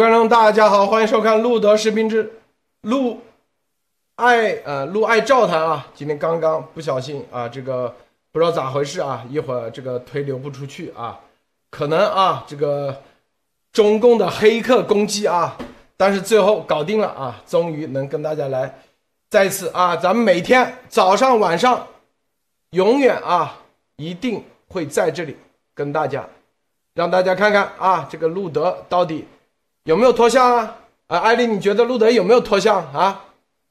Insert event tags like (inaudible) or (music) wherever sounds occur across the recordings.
观众，大家好，欢迎收看《路德视频之路爱呃路爱照谈》啊。今天刚刚不小心啊，这个不知道咋回事啊，一会儿这个推流不出去啊，可能啊这个中共的黑客攻击啊，但是最后搞定了啊，终于能跟大家来再次啊，咱们每天早上晚上永远啊一定会在这里跟大家让大家看看啊，这个路德到底。有没有脱相啊？啊，艾丽，你觉得路德有没有脱相啊？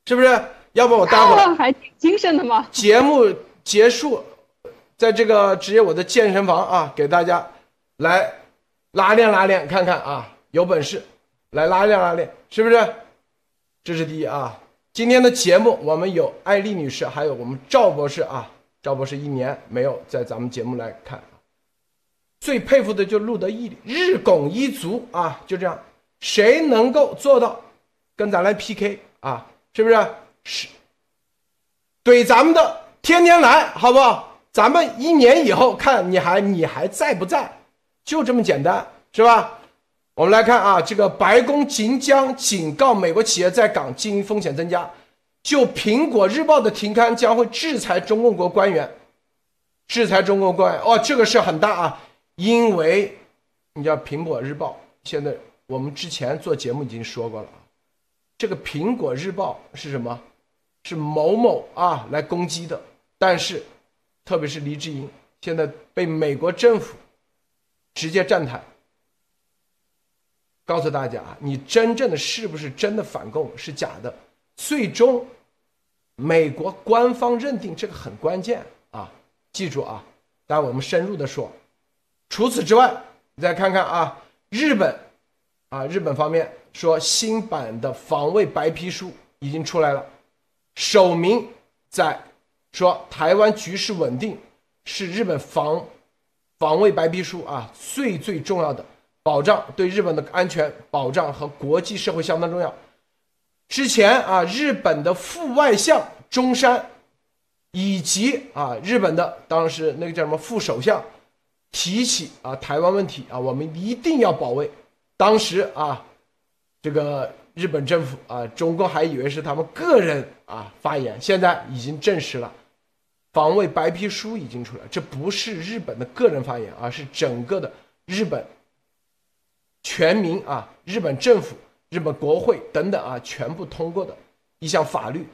是不是？要不我待会儿还挺精神的吗？节目结束，在这个直接我的健身房啊，给大家来拉练拉练，看看啊，有本事来拉练拉练，是不是？这是第一啊。今天的节目我们有艾丽女士，还有我们赵博士啊。赵博士一年没有在咱们节目来看，最佩服的就是路德毅力，日拱一卒啊，就这样。谁能够做到跟咱来 PK 啊？是不是？是怼咱们的，天天来，好不好？咱们一年以后看你还你还在不在？就这么简单，是吧？我们来看啊，这个白宫即将警告美国企业在港经营风险增加，就苹果日报的停刊将会制裁中共国官员，制裁中国官员哦，这个事很大啊，因为你叫苹果日报现在。我们之前做节目已经说过了啊，这个《苹果日报》是什么？是某某啊来攻击的。但是，特别是黎智英，现在被美国政府直接站台，告诉大家，你真正的是不是真的反共是假的？最终，美国官方认定这个很关键啊，记住啊。但我们深入的说，除此之外，你再看看啊，日本。啊，日本方面说新版的防卫白皮书已经出来了，首名在说台湾局势稳定是日本防防卫白皮书啊最最重要的保障，对日本的安全保障和国际社会相当重要。之前啊，日本的副外相中山以及啊日本的当时那个叫什么副首相提起啊台湾问题啊，我们一定要保卫。当时啊，这个日本政府啊，中共还以为是他们个人啊发言，现在已经证实了，防卫白皮书已经出来，这不是日本的个人发言，而是整个的日本全民啊，日本政府、日本国会等等啊，全部通过的一项法律，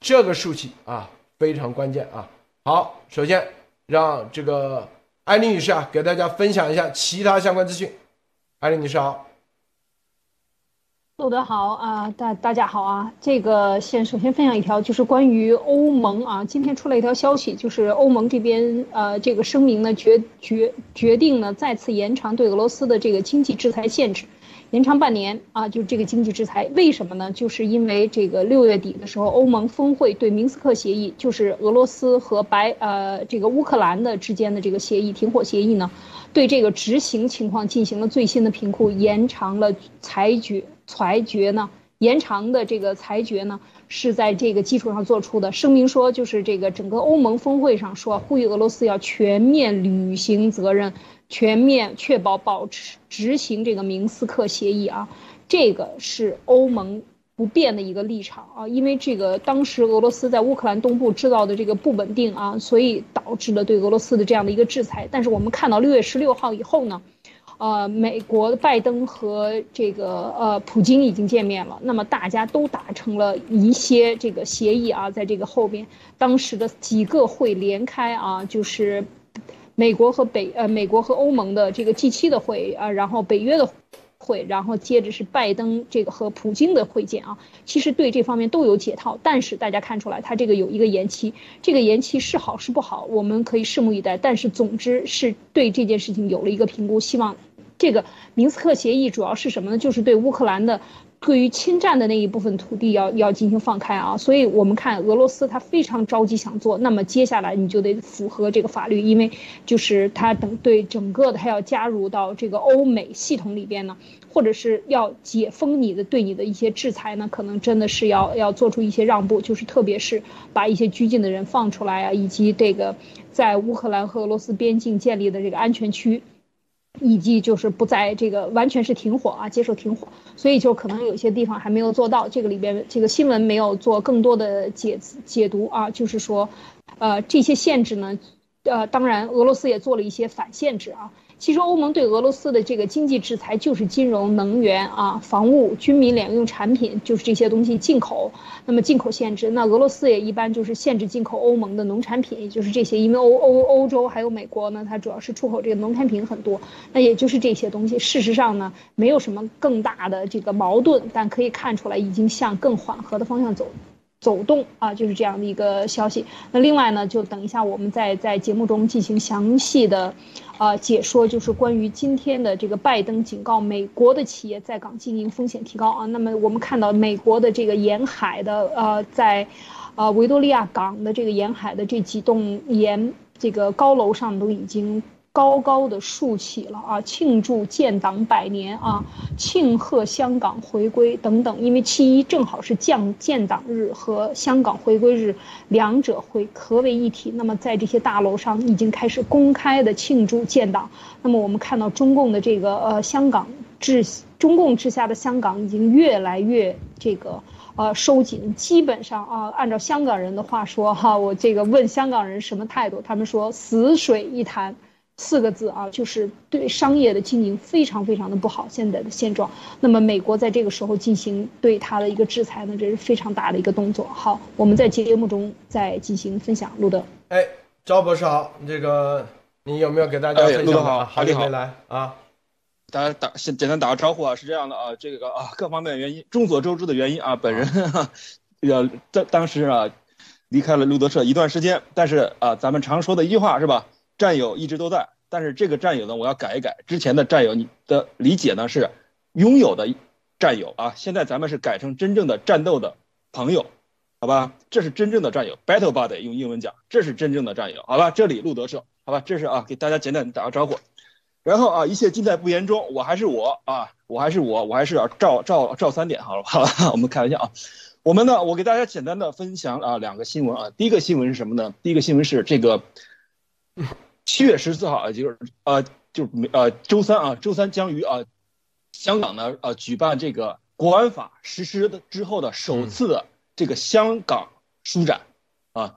这个数据啊非常关键啊。好，首先让这个安妮女士啊给大家分享一下其他相关资讯。艾丽，你好。路德好啊，大大家好啊。这个先首先分享一条，就是关于欧盟啊，今天出了一条消息，就是欧盟这边呃，这个声明呢决决决定呢再次延长对俄罗斯的这个经济制裁限制，延长半年啊，就这个经济制裁，为什么呢？就是因为这个六月底的时候，欧盟峰会对明斯克协议，就是俄罗斯和白呃这个乌克兰的之间的这个协议停火协议呢。对这个执行情况进行了最新的评估，延长了裁决裁决呢？延长的这个裁决呢，是在这个基础上做出的。声明说，就是这个整个欧盟峰会上说，呼吁俄罗斯要全面履行责任，全面确保保持执行这个明斯克协议啊，这个是欧盟。不变的一个立场啊，因为这个当时俄罗斯在乌克兰东部制造的这个不稳定啊，所以导致了对俄罗斯的这样的一个制裁。但是我们看到六月十六号以后呢，呃，美国拜登和这个呃普京已经见面了，那么大家都达成了一些这个协议啊，在这个后边，当时的几个会连开啊，就是美国和北呃美国和欧盟的这个 G 七的会啊，然后北约的。会，然后接着是拜登这个和普京的会见啊，其实对这方面都有解套，但是大家看出来，他这个有一个延期，这个延期是好是不好，我们可以拭目以待。但是总之是对这件事情有了一个评估，希望这个明斯克协议主要是什么呢？就是对乌克兰的。对于侵占的那一部分土地要要进行放开啊，所以我们看俄罗斯他非常着急想做，那么接下来你就得符合这个法律，因为就是他等对整个的他要加入到这个欧美系统里边呢，或者是要解封你的对你的一些制裁呢，可能真的是要要做出一些让步，就是特别是把一些拘禁的人放出来啊，以及这个在乌克兰和俄罗斯边境建立的这个安全区。以及就是不在这个完全是停火啊，接受停火，所以就可能有些地方还没有做到。这个里边这个新闻没有做更多的解解读啊，就是说，呃，这些限制呢，呃，当然俄罗斯也做了一些反限制啊。其实欧盟对俄罗斯的这个经济制裁就是金融、能源啊、防务、军民两用产品，就是这些东西进口。那么进口限制，那俄罗斯也一般就是限制进口欧盟的农产品，也就是这些。因为欧欧欧洲还有美国呢，它主要是出口这个农产品很多，那也就是这些东西。事实上呢，没有什么更大的这个矛盾，但可以看出来已经向更缓和的方向走。走动啊，就是这样的一个消息。那另外呢，就等一下我们再在节目中进行详细的，呃解说，就是关于今天的这个拜登警告美国的企业在港经营风险提高啊。那么我们看到美国的这个沿海的呃，在，呃维多利亚港的这个沿海的这几栋沿这个高楼上都已经。高高的竖起了啊，庆祝建党百年啊，庆贺香港回归等等。因为七一正好是降建党日和香港回归日，两者会合为一体。那么在这些大楼上已经开始公开的庆祝建党。那么我们看到中共的这个呃香港治中共治下的香港已经越来越这个呃收紧，基本上啊按照香港人的话说哈，我这个问香港人什么态度，他们说死水一潭。四个字啊，就是对商业的经营非常非常的不好。现在的现状，那么美国在这个时候进行对它的一个制裁呢，这是非常大的一个动作。好，我们在节目中再进行分享。路德，哎，赵博士好，这个你有没有给大家分享？好，好，你好，来啊，大家打先简单打个招呼啊，是这样的啊，这个啊各方面原因，众所周知的原因啊，本人 (laughs) 要当当时啊离开了路德社一段时间，但是啊，咱们常说的一句话是吧？战友一直都在，但是这个战友呢，我要改一改。之前的战友，你的理解呢是拥有的战友啊，现在咱们是改成真正的战斗的朋友，好吧？这是真正的战友，battle buddy 用英文讲，这是真正的战友，好吧？这里路德社，好吧？这是啊，给大家简单打个招呼。然后啊，一切尽在不言中，我还是我啊，我还是我，我还是赵赵赵三点，好了，好了，我们开玩笑啊。我们呢，我给大家简单的分享啊两个新闻啊。第一个新闻是什么呢？第一个新闻是这个。(laughs) 七月十四号啊，就是呃，就是呃，周三啊，周三将于啊，香港呢呃举办这个国安法实施的之后的首次的这个香港书展啊。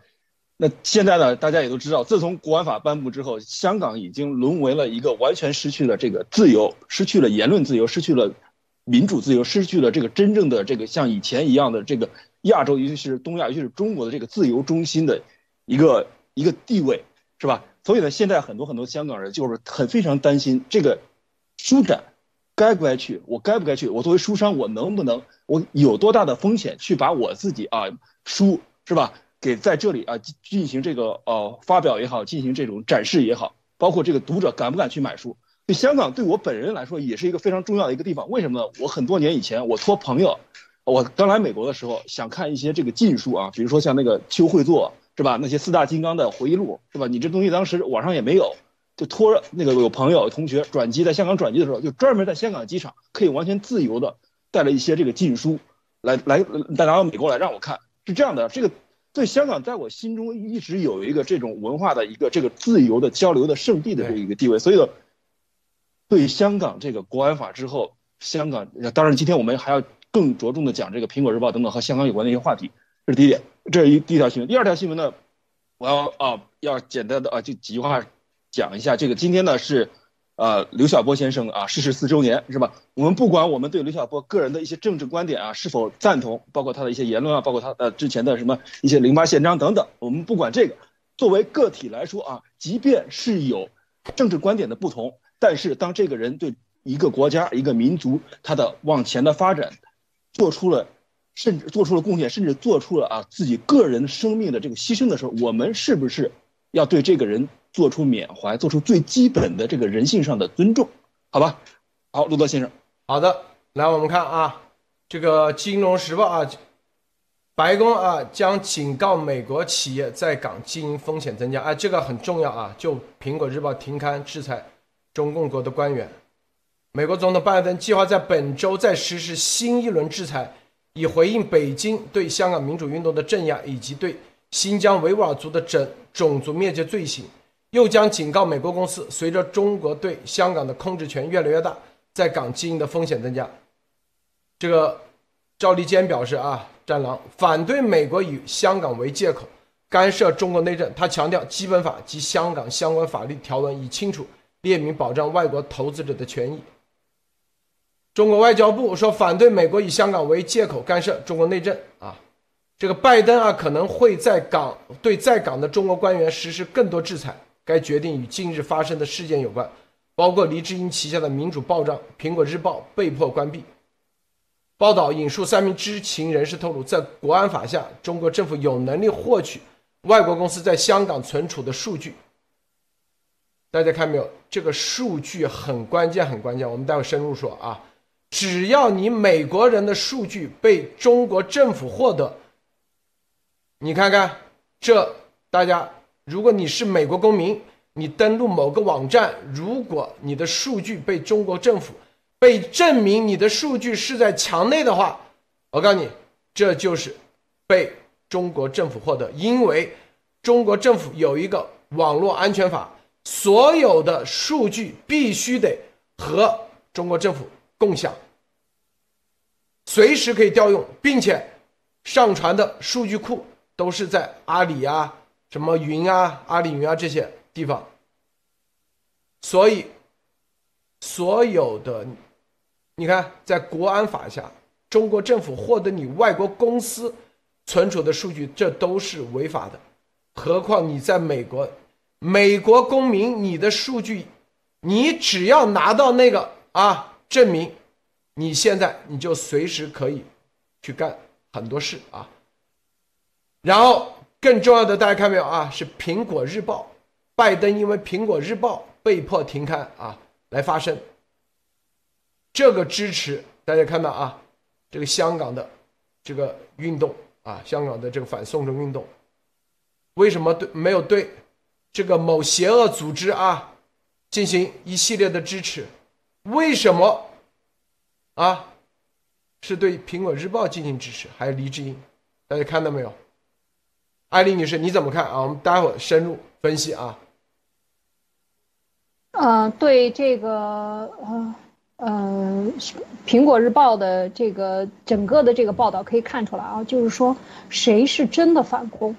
那现在呢，大家也都知道，自从国安法颁布之后，香港已经沦为了一个完全失去了这个自由，失去了言论自由，失去了民主自由，失去了这个真正的这个像以前一样的这个亚洲，尤其是东亚，尤其是中国的这个自由中心的一个一个地位，是吧？所以呢，现在很多很多香港人就是很非常担心这个书展该不该去，我该不该去？我作为书商，我能不能？我有多大的风险去把我自己啊书是吧？给在这里啊进行这个呃发表也好，进行这种展示也好，包括这个读者敢不敢去买书？对香港对我本人来说也是一个非常重要的一个地方。为什么呢？我很多年以前我托朋友，我刚来美国的时候想看一些这个禁书啊，比如说像那个邱会作。是吧？那些四大金刚的回忆录，是吧？你这东西当时网上也没有，就托那个有朋友同学转机在香港转机的时候，就专门在香港机场可以完全自由的带了一些这个禁书，来来带拿到美国来让我看。是这样的，这个对香港在我心中一直有一个这种文化的一个这个自由的交流的圣地的这一个地位。所以呢，对香港这个国安法之后，香港当然今天我们还要更着重的讲这个苹果日报等等和香港有关的一些话题。这是第一点，这是一第一条新闻。第二条新闻呢，我要啊要简单的啊就几句话讲一下。这个今天呢是，呃刘晓波先生啊逝世四周年是吧？我们不管我们对刘晓波个人的一些政治观点啊是否赞同，包括他的一些言论啊，包括他呃之前的什么一些零八宪章等等，我们不管这个。作为个体来说啊，即便是有政治观点的不同，但是当这个人对一个国家、一个民族他的往前的发展做出了。甚至做出了贡献，甚至做出了啊自己个人生命的这个牺牲的时候，我们是不是要对这个人做出缅怀，做出最基本的这个人性上的尊重？好吧，好，路德先生，好的，来我们看啊，这个《金融时报》啊，白宫啊将警告美国企业在港经营风险增加，啊，这个很重要啊，就《苹果日报》停刊制裁中共国的官员，美国总统拜登计划在本周再实施新一轮制裁。以回应北京对香港民主运动的镇压，以及对新疆维吾尔族的整种族灭绝罪行，又将警告美国公司，随着中国对香港的控制权越来越大，在港经营的风险增加。这个赵立坚表示啊，战狼反对美国以香港为借口干涉中国内政。他强调，基本法及香港相关法律条文已清楚列明保障外国投资者的权益。中国外交部说，反对美国以香港为借口干涉中国内政啊。这个拜登啊，可能会在港对在港的中国官员实施更多制裁。该决定与近日发生的事件有关，包括黎智英旗下的民主报章《苹果日报》被迫关闭。报道引述三名知情人士透露，在国安法下，中国政府有能力获取外国公司在香港存储的数据。大家看没有？这个数据很关键，很关键。我们待会深入说啊。只要你美国人的数据被中国政府获得，你看看这，大家，如果你是美国公民，你登录某个网站，如果你的数据被中国政府被证明你的数据是在墙内的话，我告诉你，这就是被中国政府获得，因为中国政府有一个网络安全法，所有的数据必须得和中国政府共享。随时可以调用，并且上传的数据库都是在阿里啊、什么云啊、阿里云啊这些地方。所以，所有的，你看，在国安法下，中国政府获得你外国公司存储的数据，这都是违法的。何况你在美国，美国公民，你的数据，你只要拿到那个啊证明。你现在你就随时可以去干很多事啊，然后更重要的，大家看没有啊？是《苹果日报》，拜登因为《苹果日报》被迫停刊啊，来发声。这个支持大家看到啊，这个香港的这个运动啊，香港的这个反送中运动，为什么对没有对这个某邪恶组织啊进行一系列的支持？为什么？啊，是对《苹果日报》进行支持，还有黎智英，大家看到没有？艾丽女士，你怎么看啊？我们待会儿深入分析啊。呃，对这个呃呃，《苹果日报》的这个整个的这个报道可以看出来啊，就是说谁是真的反攻？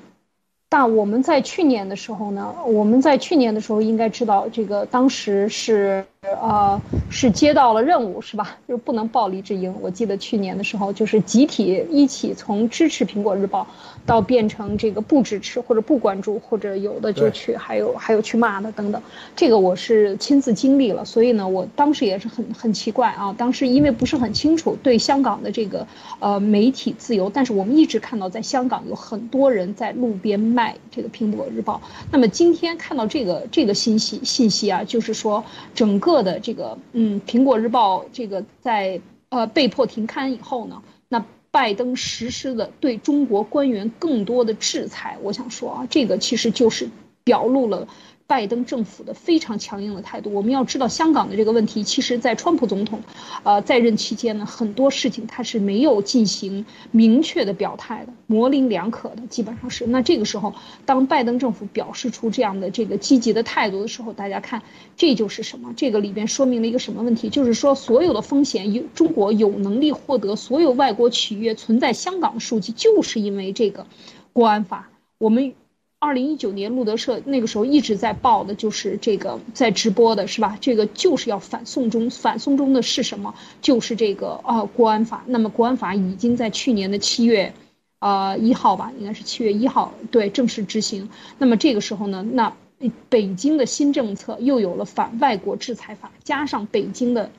但我们在去年的时候呢，我们在去年的时候应该知道，这个当时是。呃，是接到了任务是吧？就不能报黎智英。我记得去年的时候，就是集体一起从支持苹果日报，到变成这个不支持或者不关注，或者有的就去，还有还有去骂的等等。这个我是亲自经历了，所以呢，我当时也是很很奇怪啊。当时因为不是很清楚对香港的这个呃媒体自由，但是我们一直看到在香港有很多人在路边卖这个苹果日报。那么今天看到这个这个信息信息啊，就是说整个。的这个嗯，《苹果日报》这个在呃被迫停刊以后呢，那拜登实施的对中国官员更多的制裁，我想说啊，这个其实就是表露了。拜登政府的非常强硬的态度，我们要知道香港的这个问题，其实，在川普总统，呃，在任期间呢，很多事情他是没有进行明确的表态的，模棱两可的，基本上是。那这个时候，当拜登政府表示出这样的这个积极的态度的时候，大家看，这就是什么？这个里边说明了一个什么问题？就是说，所有的风险有中国有能力获得所有外国企业存在香港的数据，就是因为这个国安法。我们。二零一九年，路德社那个时候一直在报的，就是这个在直播的是吧？这个就是要反送中，反送中的是什么？就是这个啊，国安法。那么国安法已经在去年的七月，呃一号吧，应该是七月一号，对，正式执行。那么这个时候呢，那北京的新政策又有了反外国制裁法，加上北京的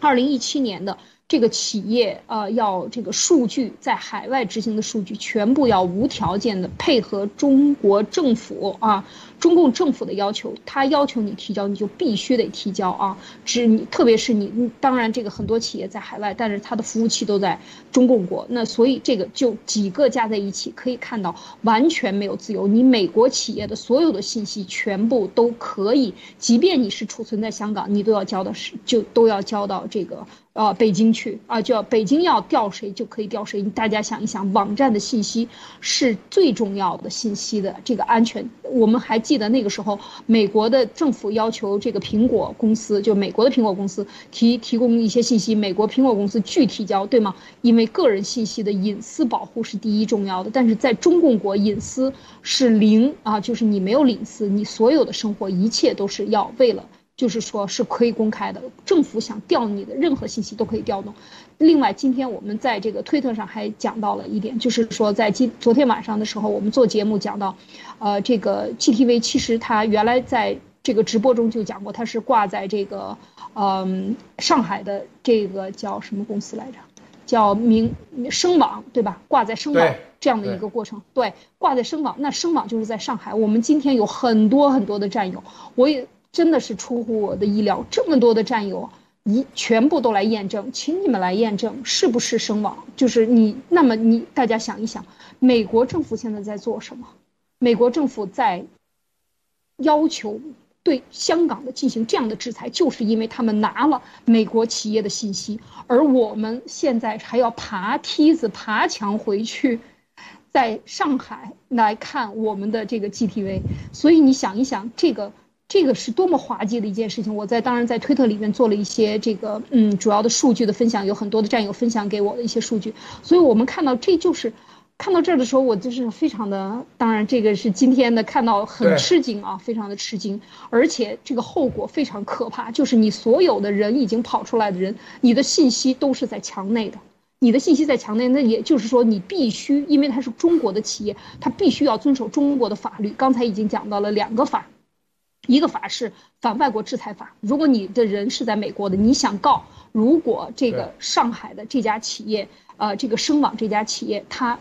二零一七年的。这个企业啊要这个数据在海外执行的数据全部要无条件的配合中国政府啊，中共政府的要求，他要求你提交你就必须得提交啊，只你特别是你当然这个很多企业在海外，但是它的服务器都在中共国，那所以这个就几个加在一起可以看到完全没有自由，你美国企业的所有的信息全部都可以，即便你是储存在香港，你都要交到是就都要交到这个。呃，北京去啊，就要北京要调谁就可以调谁。大家想一想，网站的信息是最重要的信息的这个安全。我们还记记得那个时候，美国的政府要求这个苹果公司，就美国的苹果公司提提供一些信息，美国苹果公司拒提交，对吗？因为个人信息的隐私保护是第一重要的。但是在中共国，隐私是零啊，就是你没有隐私，你所有的生活一切都是要为了。就是说，是可以公开的。政府想调你的任何信息都可以调动。另外，今天我们在这个推特上还讲到了一点，就是说，在今昨天晚上的时候，我们做节目讲到，呃，这个 GTV 其实它原来在这个直播中就讲过，它是挂在这个，嗯，上海的这个叫什么公司来着？叫明声网，对吧？挂在声网这样的一个过程，对，挂在声网。那声网就是在上海。我们今天有很多很多的战友，我也。真的是出乎我的意料，这么多的战友一全部都来验证，请你们来验证是不是声网？就是你，那么你大家想一想，美国政府现在在做什么？美国政府在要求对香港的进行这样的制裁，就是因为他们拿了美国企业的信息，而我们现在还要爬梯子、爬墙回去，在上海来看我们的这个 GTV，所以你想一想这个。这个是多么滑稽的一件事情！我在当然在推特里面做了一些这个嗯主要的数据的分享，有很多的战友分享给我的一些数据，所以我们看到这就是看到这儿的时候，我就是非常的当然这个是今天的看到很吃惊啊，非常的吃惊，而且这个后果非常可怕，就是你所有的人已经跑出来的人，你的信息都是在墙内的，你的信息在墙内，那也就是说你必须，因为它是中国的企业，它必须要遵守中国的法律。刚才已经讲到了两个法。一个法是反外国制裁法，如果你的人是在美国的，你想告，如果这个上海的这家企业，呃，这个声网这家企业，它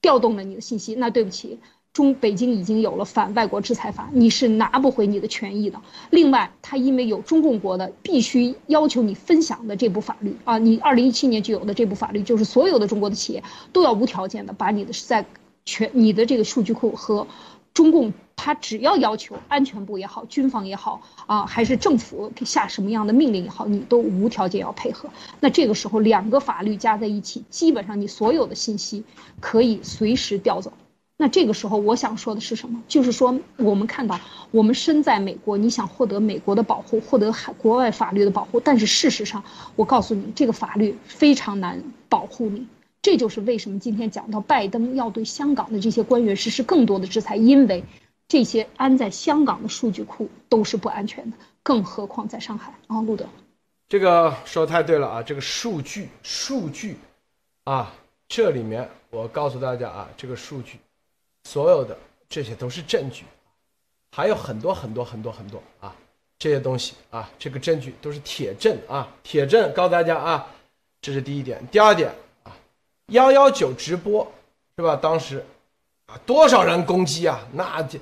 调动了你的信息，那对不起，中北京已经有了反外国制裁法，你是拿不回你的权益的。另外，它因为有中共国的必须要求你分享的这部法律啊，你二零一七年就有的这部法律，就是所有的中国的企业都要无条件的把你的在全你的这个数据库和中共。他只要要求安全部也好，军方也好啊，还是政府给下什么样的命令也好，你都无条件要配合。那这个时候两个法律加在一起，基本上你所有的信息可以随时调走。那这个时候我想说的是什么？就是说我们看到我们身在美国，你想获得美国的保护，获得海国外法律的保护，但是事实上，我告诉你，这个法律非常难保护你。这就是为什么今天讲到拜登要对香港的这些官员实施更多的制裁，因为。这些安在香港的数据库都是不安全的，更何况在上海啊，路德，这个说太对了啊！这个数据，数据，啊，这里面我告诉大家啊，这个数据，所有的这些都是证据，还有很多很多很多很多啊，这些东西啊，这个证据都是铁证啊，铁证告诉大家啊，这是第一点。第二点，幺幺九直播是吧？当时啊，多少人攻击啊？那这。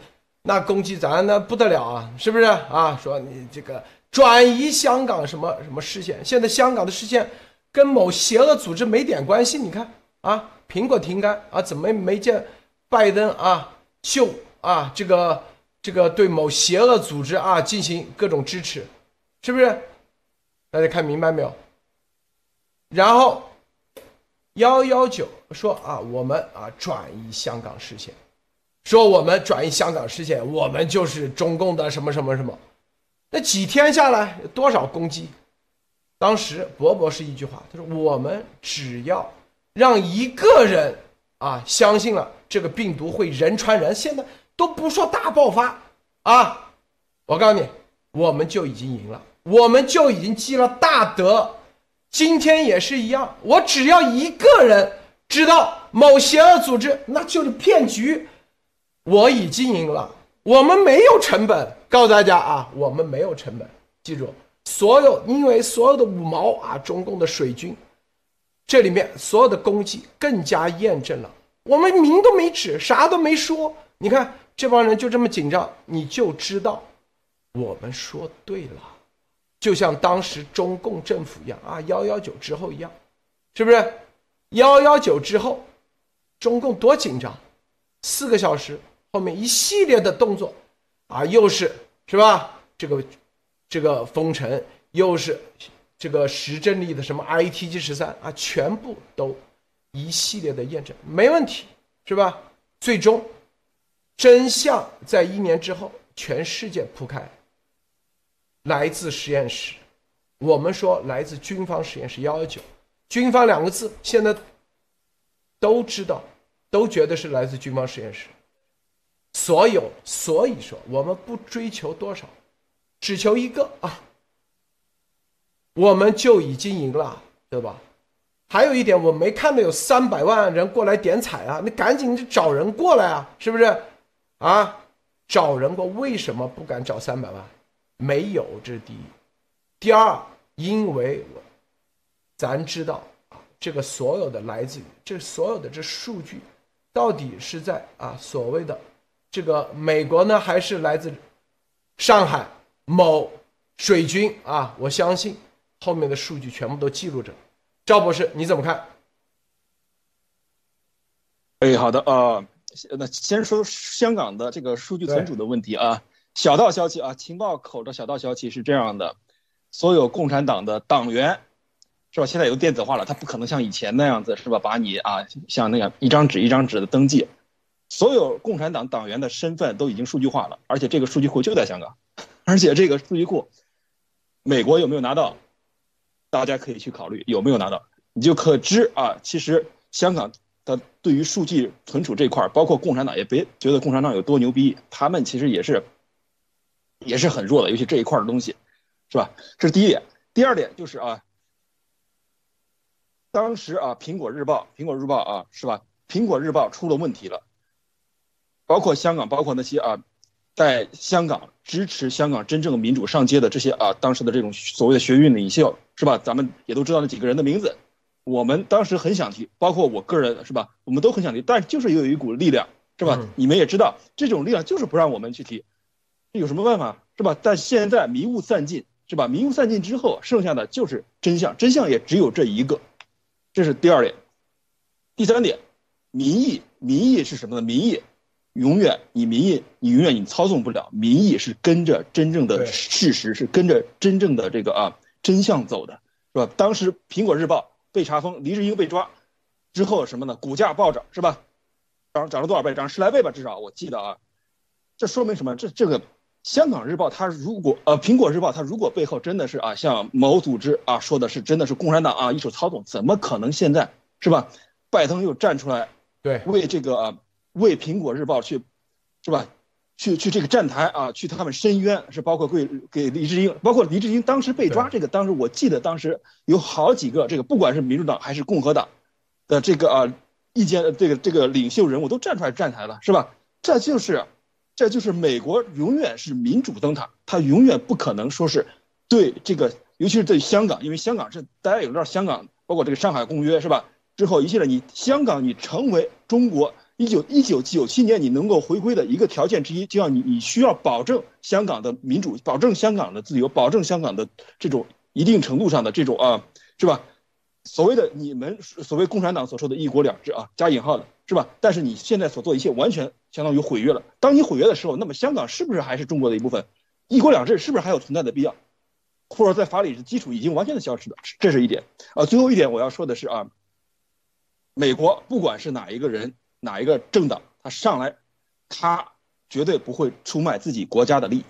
那攻击咱那不得了啊，是不是啊？说你这个转移香港什么什么视线，现在香港的视线跟某邪恶组织没点关系。你看啊，苹果停刊啊，怎么没见拜登啊秀啊？这个这个对某邪恶组织啊进行各种支持，是不是？大家看明白没有？然后幺幺九说啊，我们啊转移香港视线。说我们转移香港视线，我们就是中共的什么什么什么？那几天下来多少攻击？当时博博是一句话，他说：“我们只要让一个人啊相信了这个病毒会人传人，现在都不说大爆发啊，我告诉你，我们就已经赢了，我们就已经积了大德。今天也是一样，我只要一个人知道某邪恶组织那就是骗局。”我已经赢了，我们没有成本。告诉大家啊，我们没有成本。记住，所有因为所有的五毛啊，中共的水军，这里面所有的攻击更加验证了我们名都没指，啥都没说。你看这帮人就这么紧张，你就知道我们说对了，就像当时中共政府一样啊，幺幺九之后一样，是不是？幺幺九之后，中共多紧张，四个小时。后面一系列的动作，啊，又是是吧？这个这个封城，又是这个石正丽的什么 ITG 十三啊，全部都一系列的验证，没问题，是吧？最终真相在一年之后，全世界铺开，来自实验室，我们说来自军方实验室幺幺九，军方两个字现在都知道，都觉得是来自军方实验室。所有，所以说我们不追求多少，只求一个啊。我们就已经赢了，对吧？还有一点，我没看到有三百万人过来点彩啊！你赶紧去找人过来啊，是不是？啊，找人过，为什么不敢找三百万？没有，这是第一。第二，因为我，咱知道啊，这个所有的来自于这所有的这数据，到底是在啊所谓的这个美国呢，还是来自上海某水军啊？我相信。后面的数据全部都记录着，赵博士你怎么看？哎，好的啊，那先说香港的这个数据存储的问题啊。小道消息啊，情报口的小道消息是这样的：所有共产党的党员，是吧？现在有电子化了，他不可能像以前那样子，是吧？把你啊，像那个一张纸一张纸的登记，所有共产党党员的身份都已经数据化了，而且这个数据库就在香港，(laughs) 而且这个数据库，美国有没有拿到？大家可以去考虑有没有拿到，你就可知啊，其实香港的对于数据存储这块儿包括共产党也别觉得共产党有多牛逼，他们其实也是也是很弱的，尤其这一块的东西，是吧？这是第一点。第二点就是啊，当时啊，苹果日报，苹果日报啊，是吧？苹果日报出了问题了，包括香港，包括那些啊。在香港支持香港真正民主上街的这些啊，当时的这种所谓的学运领袖是吧？咱们也都知道那几个人的名字。我们当时很想提，包括我个人是吧？我们都很想提，但就是有一股力量是吧？你们也知道，这种力量就是不让我们去提，有什么办法是吧？但现在迷雾散尽是吧？迷雾散尽之后，剩下的就是真相，真相也只有这一个。这是第二点。第三点，民意，民意是什么呢？民意。永远，你民意，你永远你操纵不了。民意是跟着真正的事实，是跟着真正的这个啊真相走的，是吧？当时《苹果日报》被查封，黎智英被抓之后，什么呢？股价暴涨，是吧？涨涨了多少倍？涨十来倍吧，至少我记得啊。这说明什么？这这个《香港日报》它如果呃，《苹果日报》它如果背后真的是啊，像某组织啊说的是真的是共产党啊一手操纵，怎么可能现在是吧？拜登又站出来对为这个啊。为苹果日报去，是吧？去去这个站台啊，去他们申冤，是包括给给黎智英，包括黎智英当时被抓，这个当时我记得当时有好几个这个，不管是民主党还是共和党的这个啊意见，这个这个领袖人物都站出来站台了，是吧？这就是，这就是美国永远是民主灯塔，它永远不可能说是对这个，尤其是对香港，因为香港是大家也知道，香港包括这个上海公约是吧？之后一系列你香港你成为中国。一九一九九七年，你能够回归的一个条件之一，就要你你需要保证香港的民主，保证香港的自由，保证香港的这种一定程度上的这种啊，是吧？所谓的你们所谓共产党所说的一国两制啊，加引号的是吧？但是你现在所做一切，完全相当于毁约了。当你毁约的时候，那么香港是不是还是中国的一部分？一国两制是不是还有存在的必要？或者在法理的基础已经完全的消失了？这是一点啊。最后一点我要说的是啊，美国不管是哪一个人。哪一个政党他上来，他绝对不会出卖自己国家的利益，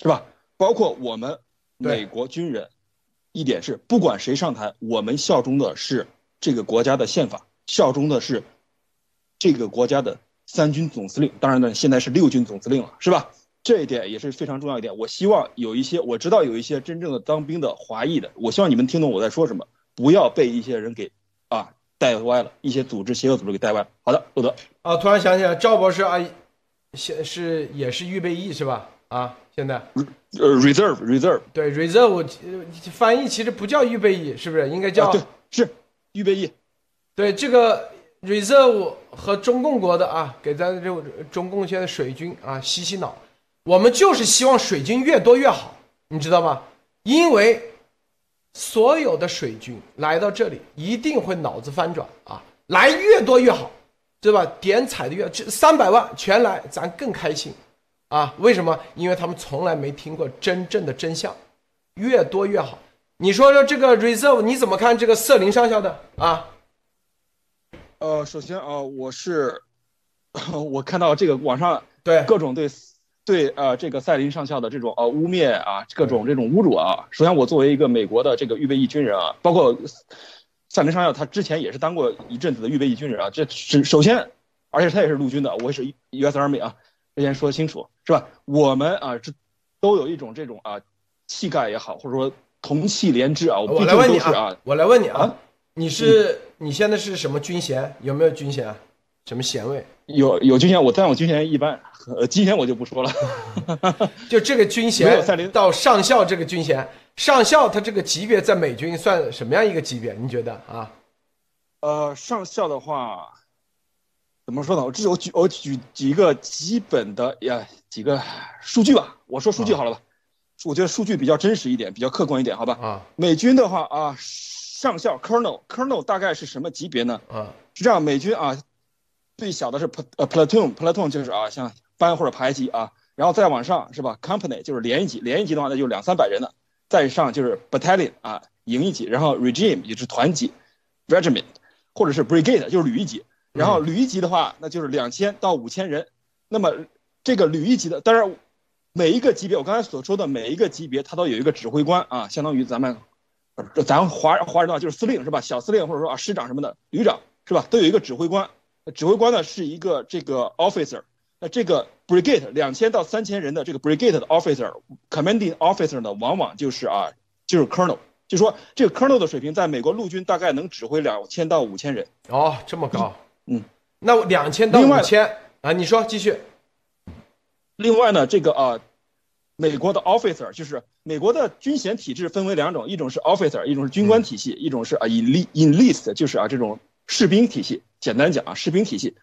是吧？包括我们美国军人，一点是不管谁上台，我们效忠的是这个国家的宪法，效忠的是这个国家的三军总司令。当然呢，现在是六军总司令了，是吧？这一点也是非常重要一点。我希望有一些我知道有一些真正的当兵的华裔的，我希望你们听懂我在说什么，不要被一些人给啊。带歪了一些组织，邪恶组织给带歪了。好的，路德啊，突然想起来，赵博士啊，现是也是预备役是吧？啊，现在呃，reserve，reserve，对，reserve 翻译其实不叫预备役，是不是？应该叫对，是预备役。对，这个 reserve 和中共国的啊，给咱这中共现在水军啊洗洗脑，我们就是希望水军越多越好，你知道吗？因为。所有的水军来到这里，一定会脑子翻转啊！来越多越好，对吧？点彩的越这三百万全来，咱更开心啊！为什么？因为他们从来没听过真正的真相，越多越好。你说说这个 reserve 你怎么看这个瑟林上校的啊？呃，首先啊，我是我看到这个网上对各种对对呃这个赛林上校的这种呃污蔑啊，各种这种侮辱啊。首先，我作为一个美国的这个预备役军人啊，包括赛林上校，他之前也是当过一阵子的预备役军人啊。这是首先，而且他也是陆军的，我也是 U.S. Army 啊，这先说清楚是吧？我们啊，这都有一种这种啊气概也好，或者说同气连枝啊。我来问你啊，我来问你啊，你是你现在是什么军衔？有没有军衔？什么衔位？有有军衔，我但我军衔一般，呃，军衔我就不说了。(laughs) 就这个军衔到上校这个军衔，上校他这个级别在美军算什么样一个级别？你觉得啊？呃，上校的话，怎么说呢？我这是我举我举几个基本的呀几个数据吧。我说数据好了吧？我觉得数据比较真实一点，比较客观一点，好吧？啊，美军的话啊，上校 Colonel Colonel 大概是什么级别呢？啊，是这样，美军啊。最小的是 pl 呃 platoon，platoon 就是啊像班或者排级啊，然后再往上是吧？company 就是连一级，连一级的话那就两三百人了，再上就是 battalion 啊营一级，然后 regime 也是团级，regiment 或者是 brigade 就是旅一级，然后旅一级的话那就是两千到五千人，那么这个旅一级的，当然每一个级别我刚才所说的每一个级别它都有一个指挥官啊，相当于咱们咱华华人的话就是司令是吧？小司令或者说啊师长什么的，旅长是吧？都有一个指挥官。指挥官呢是一个这个 officer，那这个 brigade 两千到三千人的这个 brigade 的 officer，commanding officer 呢，往往就是啊，就是 colonel，就说这个 colonel 的水平，在美国陆军大概能指挥两千到五千人。哦，这么高。嗯，那两千到五千啊，你说继续。另外呢，这个啊，美国的 officer 就是美国的军衔体制分为两种，一种是 officer，一种是军官体系，一种是啊 enlist，就是啊这种士兵体系。简单讲啊，士兵体系，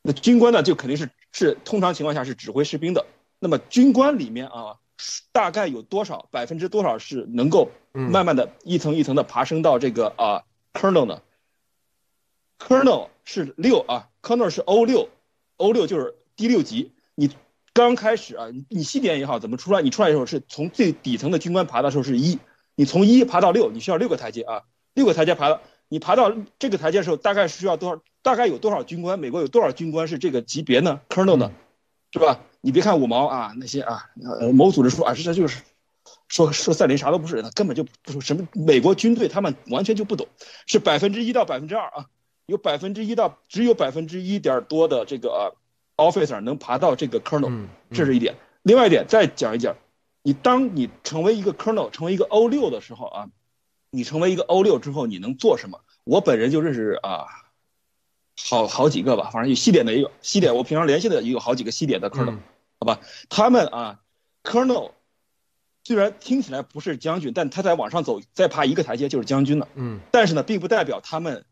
那军官呢就肯定是是通常情况下是指挥士兵的。那么军官里面啊，大概有多少百分之多少是能够慢慢的一层一层的爬升到这个啊 colonel 呢？colonel 是六啊，colonel 是 O 六，O 六就是第六级。你刚开始啊，你西点也好，怎么出来？你出来的时候是从最底层的军官爬的时候是一，你从一爬到六，你需要六个台阶啊，六个台阶爬到。你爬到这个台阶的时候，大概需要多少？大概有多少军官？美国有多少军官是这个级别呢？Colonel 呢，是吧？你别看五毛啊，那些啊，呃，某组织说啊，实际上就是说说赛林啥都不是，他根本就不说什么美国军队，他们完全就不懂，是百分之一到百分之二啊，有百分之一到只有百分之一点多的这个 officer 能爬到这个 Colonel，这是一点。另外一点，再讲一讲，你当你成为一个 Colonel，成为一个 O 六的时候啊。你成为一个 O 六之后，你能做什么？我本人就认识啊，好好几个吧，反正有西点的也有西点，我平常联系的也有好几个西点的 Colonel，好吧？他们啊，Colonel 虽然听起来不是将军，但他在往上走，再爬一个台阶就是将军了。嗯。但是呢，并不代表他们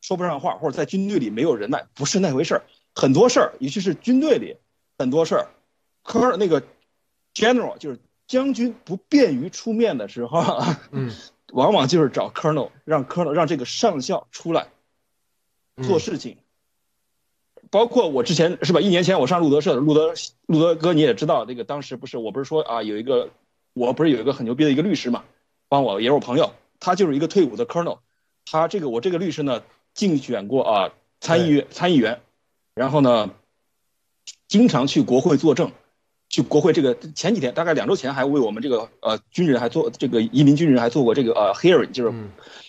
说不上话，或者在军队里没有人脉，不是那回事儿。很多事儿，尤其是军队里很多事儿，Colonel 那个 General 就是将军不便于出面的时候，嗯。(laughs) 往往就是找 colonel，让 colonel 让这个上校出来做事情。包括我之前是吧？一年前我上路德社，路德路德哥你也知道，那个当时不是我不是说啊，有一个我不是有一个很牛逼的一个律师嘛，帮我也是我朋友，他就是一个退伍的 colonel，他这个我这个律师呢竞选过啊参议员参议员，然后呢经常去国会作证。去国会这个前几天，大概两周前，还为我们这个呃军人还做这个移民军人还做过这个呃 hearing，就是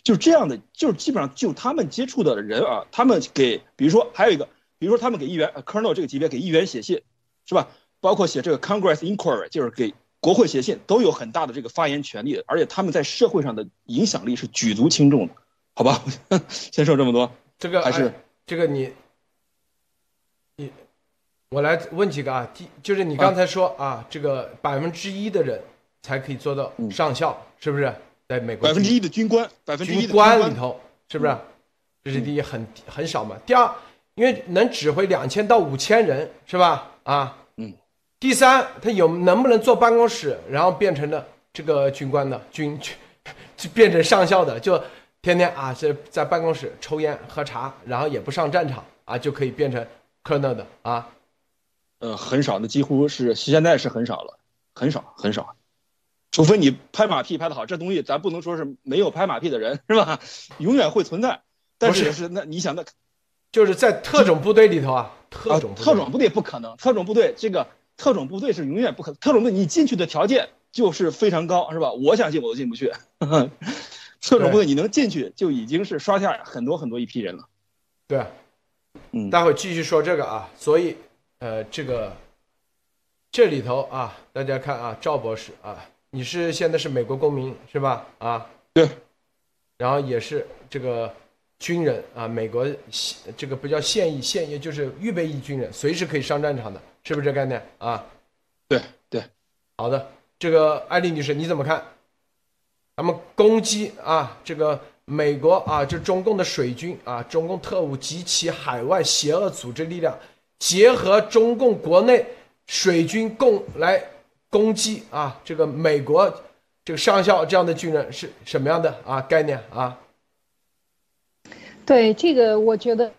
就是这样的，就是基本上就他们接触的人啊，他们给比如说还有一个，比如说他们给议员 colonel 这个级别给议员写信，是吧？包括写这个 Congress inquiry，就是给国会写信，都有很大的这个发言权利的，而且他们在社会上的影响力是举足轻重的，好吧？(laughs) 先说这么多，这个还是这个你。我来问几个啊，第就是你刚才说啊，这个百分之一的人才可以做到上校，是不是？在美国百分之一的军官，百分之一的军官里头，是不是？这是第一，很很少嘛。第二，因为能指挥两千到五千人，是吧？啊，嗯。第三，他有能不能坐办公室，然后变成了这个军官的军军，就 (laughs) 变成上校的，就天天啊在在办公室抽烟喝茶，然后也不上战场啊，就可以变成科 l 的啊。呃，很少，那几乎是现在是很少了，很少很少。除非你拍马屁拍得好，这东西咱不能说是没有拍马屁的人，是吧？永远会存在。但是是那你想那，就是在特种部队里头啊，特种特种部队不可能，特种部队这个特种部队是永远不可，特种部队你进去的条件就是非常高，是吧？我想进我都进不去。(laughs) 特种部队你能进去就已经是刷下很多很多一批人了。对，嗯，待会继续说这个啊，所以呃，这个这里头啊，大家看啊，赵博士啊，你是现在是美国公民是吧？啊，对，然后也是这个军人啊，美国这个不叫现役，现役就是预备役军人，随时可以上战场的，是不是这概念啊？对对，好的，这个艾丽女士你怎么看？他们攻击啊，这个美国啊，就中共的水军啊，中共特务及其海外邪恶组织力量，结合中共国内水军共来攻击啊，这个美国这个上校这样的军人是什么样的啊概念啊？对这个，我觉得。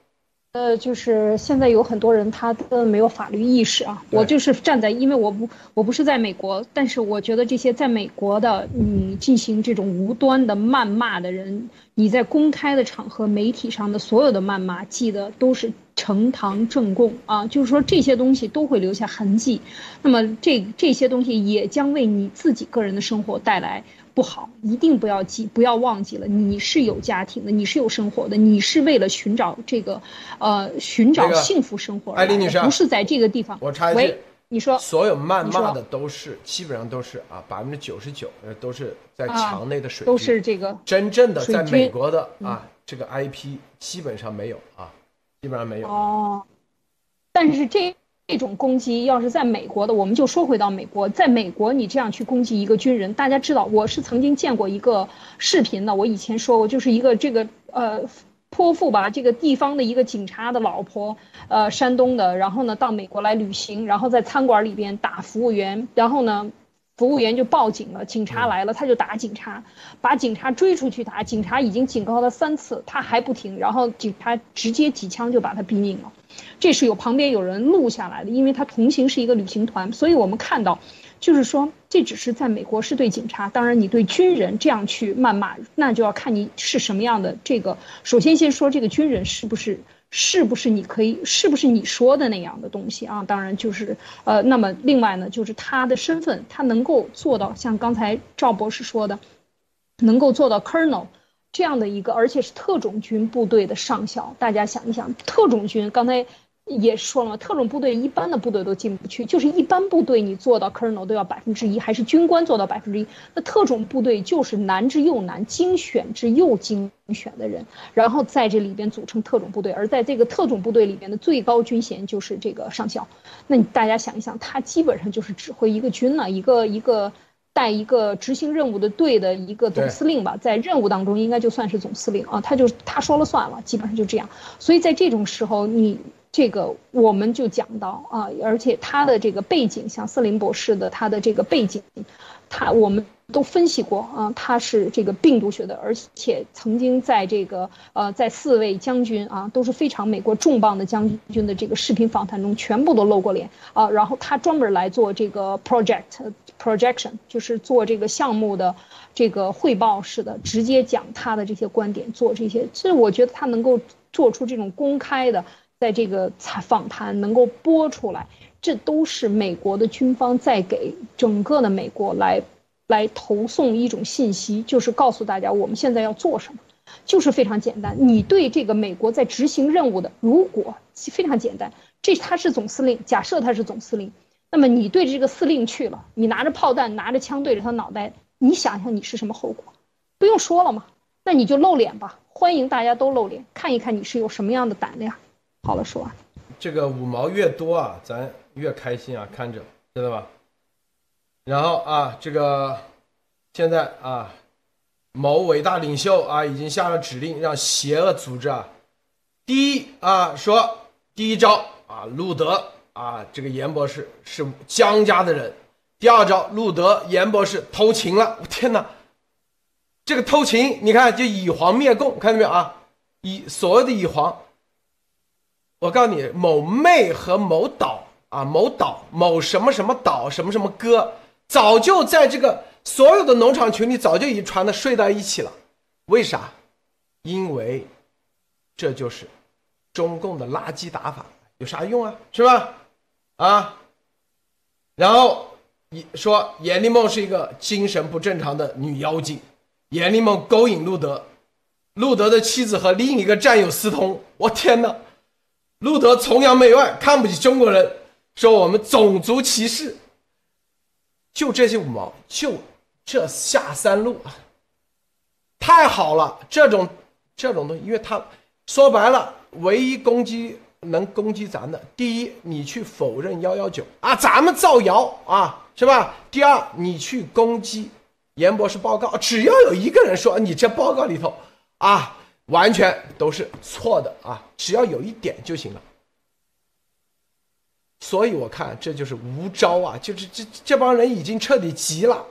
呃，就是现在有很多人他都没有法律意识啊。我就是站在，因为我不我不是在美国，但是我觉得这些在美国的你进行这种无端的谩骂的人，你在公开的场合、媒体上的所有的谩骂，记得都是呈堂证供啊。就是说这些东西都会留下痕迹，那么这这些东西也将为你自己个人的生活带来。不好，一定不要记，不要忘记了，你是有家庭的，你是有生活的，你是为了寻找这个，呃，寻找幸福生活。艾丽女士，不是在这个地方。我插一句，你说，所有谩骂的都是，基本上都是啊，百分之九十九呃都是在墙内的水都是这个真正的在美国的啊，这个 IP 基本上没有啊，基本上没有。哦，但是这。这种攻击要是在美国的，我们就说回到美国，在美国你这样去攻击一个军人，大家知道我是曾经见过一个视频的，我以前说过，就是一个这个呃泼妇吧，这个地方的一个警察的老婆，呃山东的，然后呢到美国来旅行，然后在餐馆里边打服务员，然后呢。服务员就报警了，警察来了，他就打警察，把警察追出去打。警察已经警告他三次，他还不停，然后警察直接几枪就把他毙命了。这是有旁边有人录下来的，因为他同行是一个旅行团，所以我们看到，就是说这只是在美国是对警察，当然你对军人这样去谩骂，那就要看你是什么样的。这个首先先说这个军人是不是。是不是你可以？是不是你说的那样的东西啊？当然就是，呃，那么另外呢，就是他的身份，他能够做到像刚才赵博士说的，能够做到 Colonel 这样的一个，而且是特种军部队的上校。大家想一想，特种军刚才。也说了嘛，特种部队一般的部队都进不去，就是一般部队你做到 colonel 都要百分之一，还是军官做到百分之一？那特种部队就是难之又难，精选之又精选的人，然后在这里边组成特种部队，而在这个特种部队里边的最高军衔就是这个上校。那你大家想一想，他基本上就是指挥一个军了，一个一个带一个执行任务的队的一个总司令吧，在任务当中应该就算是总司令啊，他就他说了算了，基本上就这样。所以在这种时候你。这个我们就讲到啊，而且他的这个背景，像瑟林博士的他的这个背景，他我们都分析过啊，他是这个病毒学的，而且曾经在这个呃，在四位将军啊都是非常美国重磅的将军的这个视频访谈中，全部都露过脸啊。然后他专门来做这个 project projection，就是做这个项目的这个汇报式的，直接讲他的这些观点，做这些。其实我觉得他能够做出这种公开的。在这个采访谈能够播出来，这都是美国的军方在给整个的美国来来投送一种信息，就是告诉大家我们现在要做什么，就是非常简单。你对这个美国在执行任务的，如果非常简单，这他是总司令，假设他是总司令，那么你对这个司令去了，你拿着炮弹，拿着枪对着他脑袋，你想想你是什么后果？不用说了嘛，那你就露脸吧，欢迎大家都露脸，看一看你是有什么样的胆量。好了，说完。这个五毛越多啊，咱越开心啊，看着知道吧？然后啊，这个现在啊，某伟大领袖啊，已经下了指令，让邪恶组织啊，第一啊，说第一招啊，路德啊，这个严博士是江家的人；第二招，路德严博士偷情了。我天哪，这个偷情，你看就以黄灭共，看到没有啊？以所谓的以黄。我告诉你，某妹和某岛啊，某岛某什么什么岛什么什么哥，早就在这个所有的农场群里早就已经传的睡到一起了，为啥？因为这就是中共的垃圾打法，有啥用啊？是吧？啊，然后你说严丽梦是一个精神不正常的女妖精，严丽梦勾引路德，路德的妻子和另一个战友私通，我天哪！路德崇洋媚外，看不起中国人，说我们种族歧视。就这些五毛，就这下三路，太好了！这种这种东西，因为他说白了，唯一攻击能攻击咱的，第一，你去否认幺幺九啊，咱们造谣啊，是吧？第二，你去攻击严博士报告，只要有一个人说你这报告里头啊。完全都是错的啊！只要有一点就行了。所以我看这就是无招啊，就是这这帮人已经彻底急了，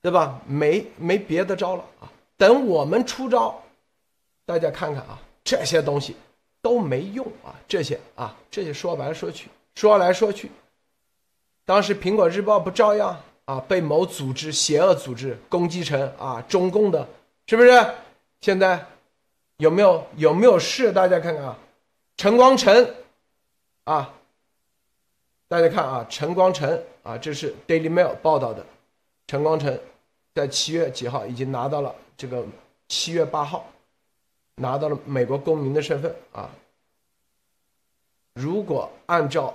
对吧？没没别的招了啊！等我们出招，大家看看啊，这些东西都没用啊！这些啊，这些说来说去，说来说去，当时《苹果日报》不照样啊被某组织邪恶组织攻击成啊中共的，是不是？现在。有没有有没有事？大家看看啊，陈光诚，啊，大家看啊，陈光诚啊，这是 Daily Mail 报道的，陈光诚在七月几号已经拿到了这个七月八号拿到了美国公民的身份啊。如果按照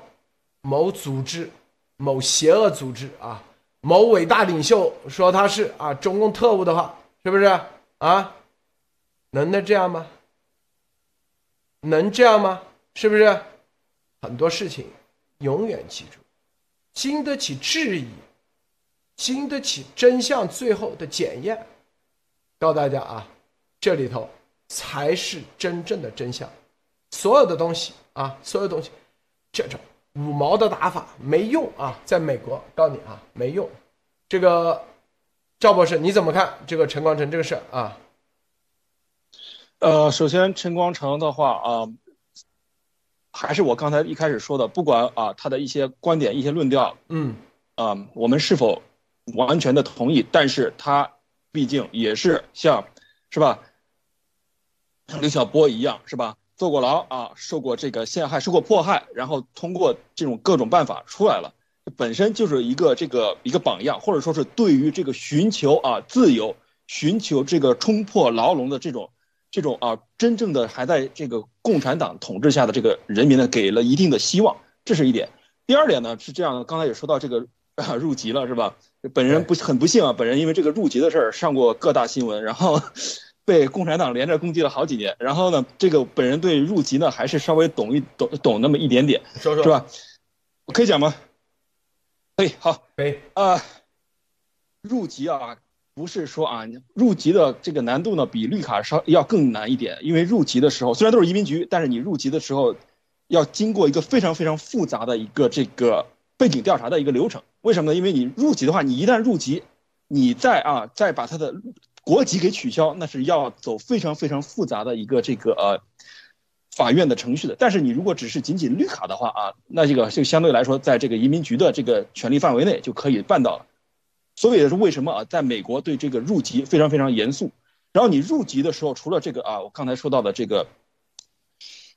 某组织、某邪恶组织啊、某伟大领袖说他是啊中共特务的话，是不是？啊？能那这样吗？能这样吗？是不是？很多事情永远记住，经得起质疑，经得起真相最后的检验。告诉大家啊，这里头才是真正的真相。所有的东西啊，所有东西，这种五毛的打法没用啊！在美国，告诉你啊，没用。这个赵博士你怎么看这个陈光诚这个事儿啊？呃，首先陈光诚的话啊，还是我刚才一开始说的，不管啊他的一些观点、一些论调，嗯，啊，我们是否完全的同意？但是他毕竟也是像，是吧？刘晓波一样，是吧？坐过牢啊，受过这个陷害，受过迫害，然后通过这种各种办法出来了，本身就是一个这个一个榜样，或者说是对于这个寻求啊自由、寻求这个冲破牢笼的这种。这种啊，真正的还在这个共产党统治下的这个人民呢，给了一定的希望，这是一点。第二点呢是这样的，刚才也说到这个啊入籍了是吧？本人不很不幸啊，本人因为这个入籍的事儿上过各大新闻，然后 (laughs) 被共产党连着攻击了好几年。然后呢，这个本人对入籍呢还是稍微懂一懂懂那么一点点，说说是吧？我可以讲吗？可以，好，可以啊，入籍啊。不是说啊，入籍的这个难度呢比绿卡稍要更难一点，因为入籍的时候虽然都是移民局，但是你入籍的时候，要经过一个非常非常复杂的一个这个背景调查的一个流程。为什么呢？因为你入籍的话，你一旦入籍，你再啊再把他的国籍给取消，那是要走非常非常复杂的一个这个呃法院的程序的。但是你如果只是仅仅绿卡的话啊，那这个就相对来说，在这个移民局的这个权力范围内就可以办到了。所以也是为什么啊，在美国对这个入籍非常非常严肃。然后你入籍的时候，除了这个啊，我刚才说到的这个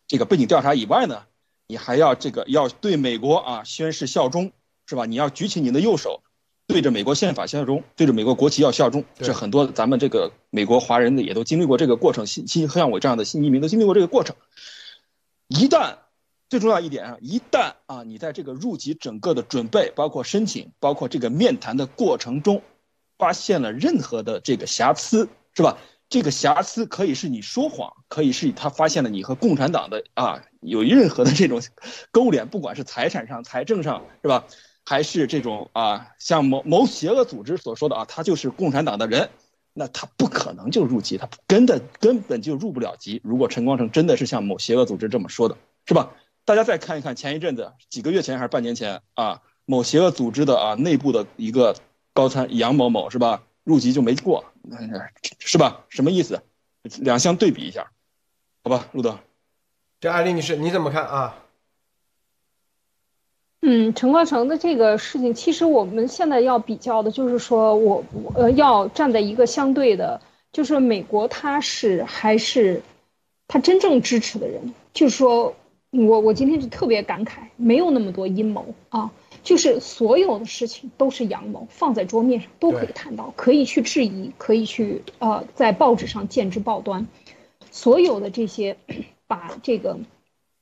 这个背景调查以外呢，你还要这个要对美国啊宣誓效忠，是吧？你要举起你的右手，对着美国宪法效忠，对着美国国旗要效忠。这很多咱们这个美国华人的也都经历过这个过程，新新像我这样的新移民都经历过这个过程。一旦最重要一点啊，一旦啊，你在这个入籍整个的准备，包括申请，包括这个面谈的过程中，发现了任何的这个瑕疵，是吧？这个瑕疵可以是你说谎，可以是他发现了你和共产党的啊有任何的这种勾连，不管是财产上、财政上，是吧？还是这种啊，像某某邪恶组织所说的啊，他就是共产党的人，那他不可能就入籍，他根本根本就入不了籍。如果陈光诚真的是像某邪恶组织这么说的，是吧？大家再看一看，前一阵子几个月前还是半年前啊，某邪恶组织的啊内部的一个高参杨某某是吧，入籍就没过，是吧？什么意思？两相对比一下，好吧，路德，这艾丽女士你怎么看啊？嗯，陈光诚的这个事情，其实我们现在要比较的就是说，我呃要站在一个相对的，就是美国他是还是他真正支持的人，就是说我我今天是特别感慨，没有那么多阴谋啊，就是所有的事情都是阳谋，放在桌面上都可以谈到，可以去质疑，可以去呃在报纸上见之报端，所有的这些 (coughs) 把这个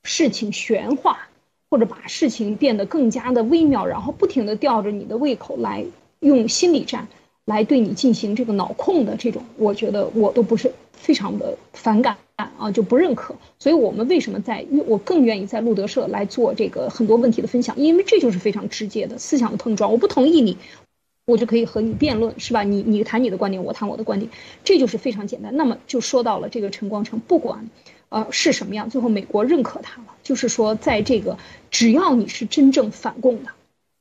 事情玄化。或者把事情变得更加的微妙，然后不停的吊着你的胃口来用心理战来对你进行这个脑控的这种，我觉得我都不是非常的反感啊，就不认可。所以我们为什么在我更愿意在路德社来做这个很多问题的分享？因为这就是非常直接的思想的碰撞。我不同意你，我就可以和你辩论，是吧？你你谈你的观点，我谈我的观点，这就是非常简单。那么就说到了这个陈光诚，不管。呃，是什么样？最后美国认可他了，就是说，在这个只要你是真正反共的，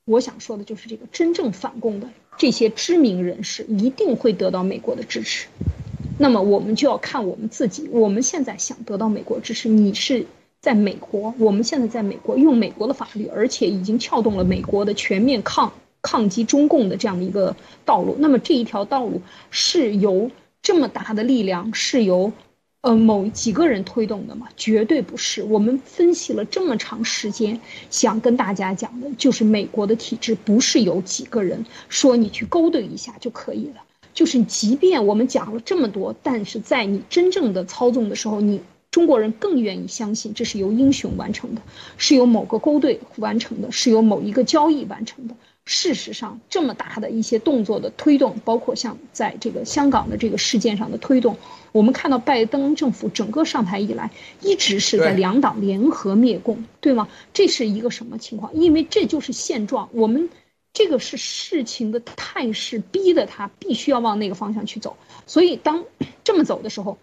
我想说的就是这个真正反共的这些知名人士一定会得到美国的支持。那么我们就要看我们自己，我们现在想得到美国支持，你是在美国，我们现在在美国用美国的法律，而且已经撬动了美国的全面抗抗击中共的这样的一个道路。那么这一条道路是由这么大的力量，是由。呃，某几个人推动的嘛，绝对不是。我们分析了这么长时间，想跟大家讲的就是美国的体制不是有几个人说你去勾兑一下就可以了。就是即便我们讲了这么多，但是在你真正的操纵的时候，你中国人更愿意相信这是由英雄完成的，是由某个勾兑完成的，是由某一个交易完成的。事实上，这么大的一些动作的推动，包括像在这个香港的这个事件上的推动。我们看到拜登政府整个上台以来，一直是在两党联合灭共，对吗？这是一个什么情况？因为这就是现状，我们这个是事情的态势，逼得他必须要往那个方向去走。所以当这么走的时候，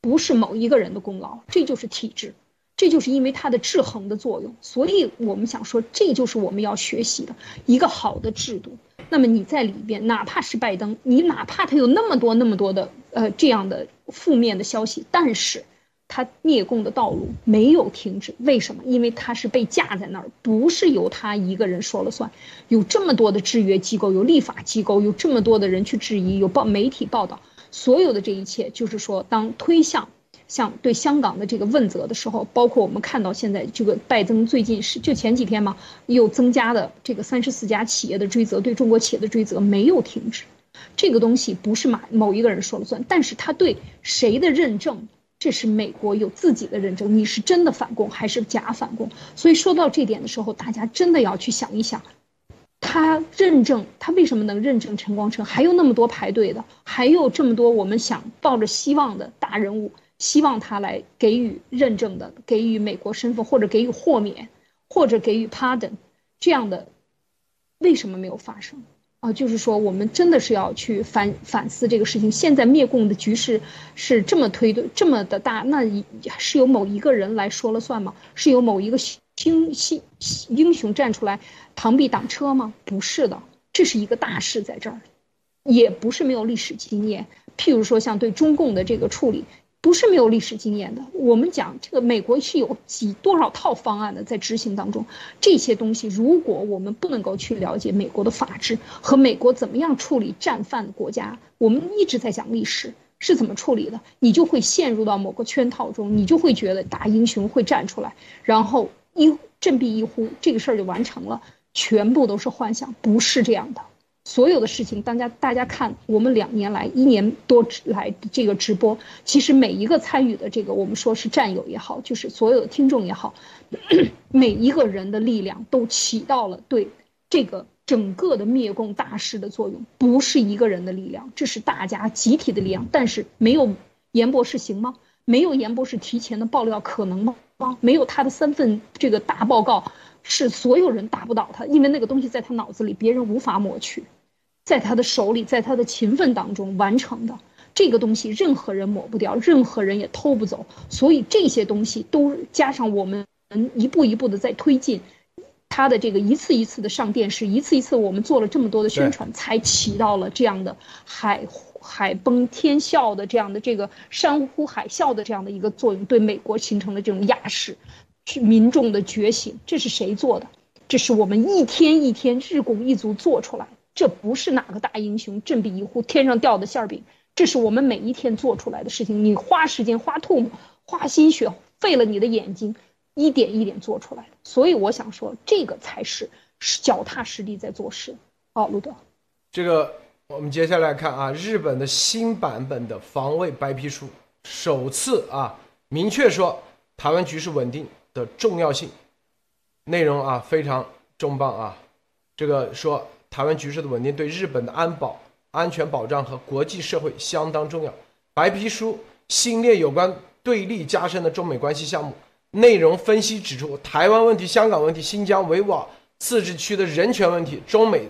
不是某一个人的功劳，这就是体制，这就是因为它的制衡的作用。所以我们想说，这就是我们要学习的一个好的制度。那么你在里边，哪怕是拜登，你哪怕他有那么多那么多的呃这样的负面的消息，但是，他灭共的道路没有停止。为什么？因为他是被架在那儿，不是由他一个人说了算。有这么多的制约机构，有立法机构，有这么多的人去质疑，有报媒体报道，所有的这一切，就是说，当推向。向对香港的这个问责的时候，包括我们看到现在这个拜登最近是就前几天嘛，又增加的这个三十四家企业的追责，对中国企业的追责没有停止。这个东西不是马某一个人说了算，但是他对谁的认证，这是美国有自己的认证，你是真的反共还是假反共？所以说到这点的时候，大家真的要去想一想，他认证他为什么能认证陈光诚？还有那么多排队的，还有这么多我们想抱着希望的大人物。希望他来给予认证的，给予美国身份，或者给予豁免，或者给予 pardon，这样的，为什么没有发生？啊，就是说我们真的是要去反反思这个事情。现在灭共的局势是这么推的，这么的大，那是由某一个人来说了算吗？是由某一个英英英雄站出来螳臂挡车吗？不是的，这是一个大事在这儿，也不是没有历史经验。譬如说像对中共的这个处理。不是没有历史经验的。我们讲这个美国是有几多少套方案的在执行当中，这些东西如果我们不能够去了解美国的法治和美国怎么样处理战犯的国家，我们一直在讲历史是怎么处理的，你就会陷入到某个圈套中，你就会觉得大英雄会站出来，然后一振臂一呼，这个事儿就完成了，全部都是幻想，不是这样的。所有的事情，大家大家看，我们两年来一年多来这个直播，其实每一个参与的这个，我们说是战友也好，就是所有的听众也好，每一个人的力量都起到了对这个整个的灭共大事的作用，不是一个人的力量，这是大家集体的力量。但是没有严博士行吗？没有严博士提前的爆料可能吗？没有他的三份这个大报告。是所有人打不倒他，因为那个东西在他脑子里，别人无法抹去，在他的手里，在他的勤奋当中完成的这个东西，任何人抹不掉，任何人也偷不走。所以这些东西都加上我们一步一步的在推进，他的这个一次一次的上电视，一次一次我们做了这么多的宣传，才起到了这样的海海崩天啸的这样的这个山呼海啸的这样的一个作用，对美国形成了这种压势。是民众的觉醒，这是谁做的？这是我们一天一天日拱一卒做出来，这不是哪个大英雄振臂一呼天上掉的馅儿饼，这是我们每一天做出来的事情。你花时间、花唾沫、花心血，费了你的眼睛，一点一点做出来的。所以我想说，这个才是脚踏实地在做事。好，路德，这个我们接下来看啊，日本的新版本的防卫白皮书首次啊明确说台湾局势稳定的重要性。内容啊非常重磅啊，这个说台湾局势的稳定对日本的安保、安全保障和国际社会相当重要。白皮书新列有关对立加深的中美关系项目，内容分析指出，台湾问题、香港问题、新疆维吾尔自治区的人权问题，中美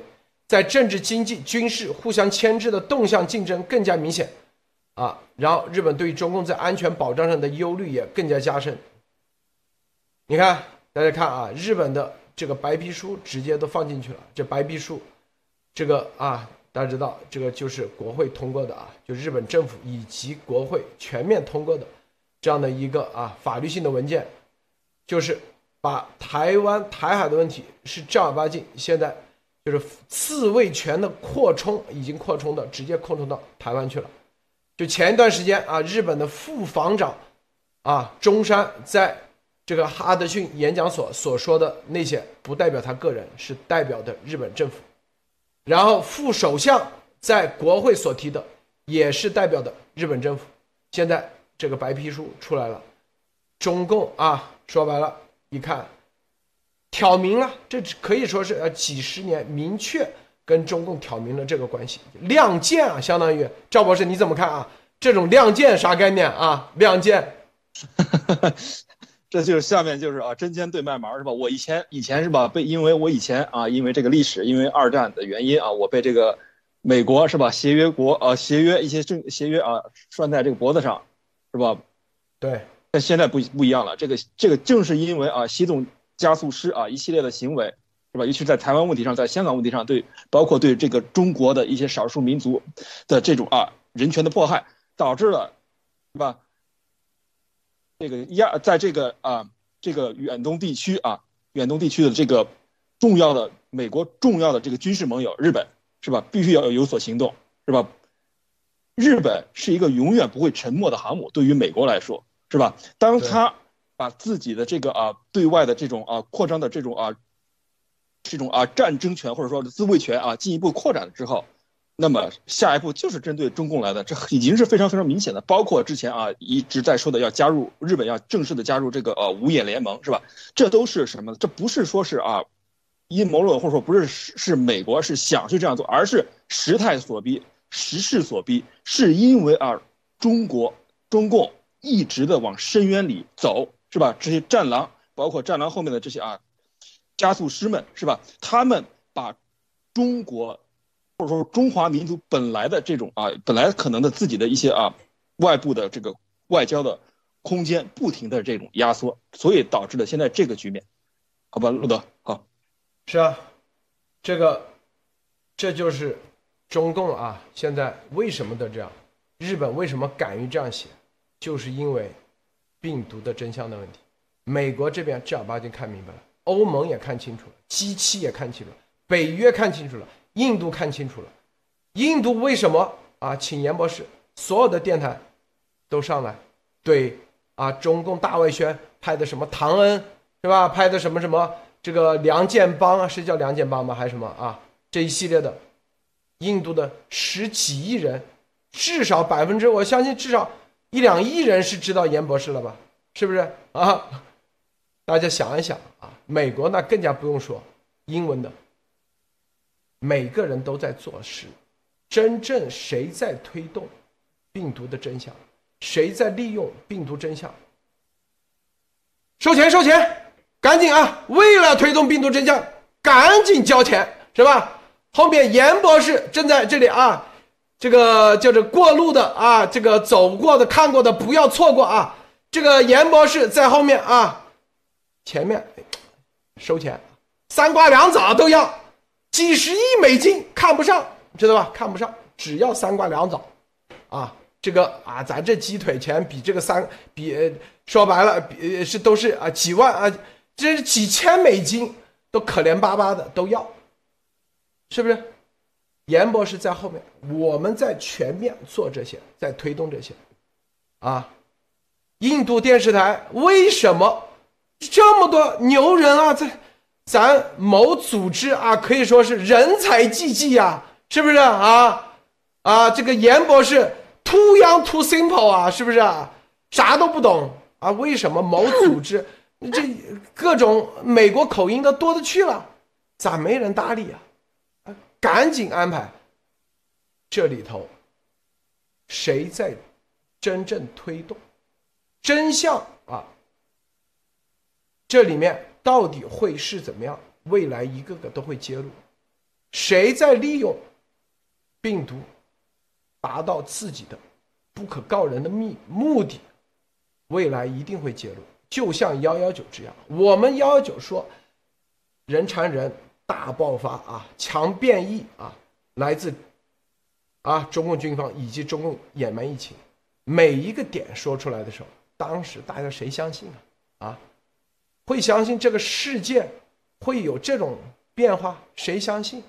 在政治、经济、军事互相牵制的动向竞争更加明显啊。然后日本对于中共在安全保障上的忧虑也更加加深。你看。大家看啊，日本的这个白皮书直接都放进去了。这白皮书，这个啊，大家知道，这个就是国会通过的啊，就日本政府以及国会全面通过的这样的一个啊法律性的文件，就是把台湾台海的问题是正儿八经，现在就是自卫权的扩充已经扩充的直接扩充到台湾去了。就前一段时间啊，日本的副防长啊中山在。这个哈德逊演讲所所说的那些，不代表他个人，是代表的日本政府。然后副首相在国会所提的，也是代表的日本政府。现在这个白皮书出来了，中共啊，说白了，你看，挑明了，这可以说是呃几十年明确跟中共挑明了这个关系，亮剑啊，相当于赵博士你怎么看啊？这种亮剑啥概念啊？亮剑。(laughs) 这就是下面就是啊，针尖对麦芒是吧？我以前以前是吧，被因为我以前啊，因为这个历史，因为二战的原因啊，我被这个美国是吧，协约国啊，协约一些政协约啊，拴在这个脖子上，是吧？对。但现在不不一样了，这个这个正是因为啊，习总加速师啊一系列的行为，是吧？尤其在台湾问题上，在香港问题上，对包括对这个中国的一些少数民族的这种啊人权的迫害，导致了，是吧？这个亚在这个啊，这个远东地区啊，远东地区的这个重要的美国重要的这个军事盟友日本是吧？必须要有所行动是吧？日本是一个永远不会沉默的航母，对于美国来说是吧？当他把自己的这个啊对外的这种啊扩张的这种啊这种啊战争权或者说自卫权啊进一步扩展了之后。那么下一步就是针对中共来的，这已经是非常非常明显的。包括之前啊一直在说的要加入日本，要正式的加入这个呃五眼联盟，是吧？这都是什么？这不是说是啊阴谋论，或者说不是是美国是想去这样做，而是时态所逼，时势所逼，是因为啊中国中共一直的往深渊里走，是吧？这些战狼，包括战狼后面的这些啊加速师们，是吧？他们把中国。或者说中华民族本来的这种啊，本来可能的自己的一些啊，外部的这个外交的空间不停的这种压缩，所以导致了现在这个局面，好吧，路德，好，是啊，这个这就是中共啊，现在为什么的这样？日本为什么敢于这样写？就是因为病毒的真相的问题。美国这边正儿八经看明白了，欧盟也看清楚了，机器也看清楚了，北约看清楚了。印度看清楚了，印度为什么啊？请严博士，所有的电台都上来，对啊，中共大外宣拍的什么唐恩是吧？拍的什么什么这个梁建邦啊，是叫梁建邦吗？还是什么啊？这一系列的，印度的十几亿人，至少百分之，我相信至少一两亿人是知道严博士了吧？是不是啊？大家想一想啊，美国那更加不用说，英文的。每个人都在做事，真正谁在推动病毒的真相？谁在利用病毒真相？收钱，收钱，赶紧啊！为了推动病毒真相，赶紧交钱，是吧？后面严博士正在这里啊，这个就是过路的啊，这个走过的、看过的不要错过啊！这个严博士在后面啊，前面收钱，三瓜两枣都要。几十亿美金看不上，知道吧？看不上，只要三瓜两枣，啊，这个啊，咱这鸡腿钱比这个三比说白了，比是都是啊几万啊，这是几千美金，都可怜巴巴的都要，是不是？严博士在后面，我们在全面做这些，在推动这些，啊，印度电视台为什么这么多牛人啊？在咱某组织啊，可以说是人才济济呀，是不是啊？啊，这个严博士 too young too simple 啊，是不是啊？啥都不懂啊？为什么某组织 (laughs) 这各种美国口音的多的去了，咋没人搭理啊？赶紧安排。这里头，谁在真正推动真相啊？这里面到底会是怎么样？未来一个个都会揭露，谁在利用病毒达到自己的不可告人的秘目的？未来一定会揭露。就像幺幺九这样，我们幺幺九说人传人。大爆发啊，强变异啊，来自啊中共军方以及中共掩埋疫情，每一个点说出来的时候，当时大家谁相信啊？啊，会相信这个世界会有这种变化？谁相信？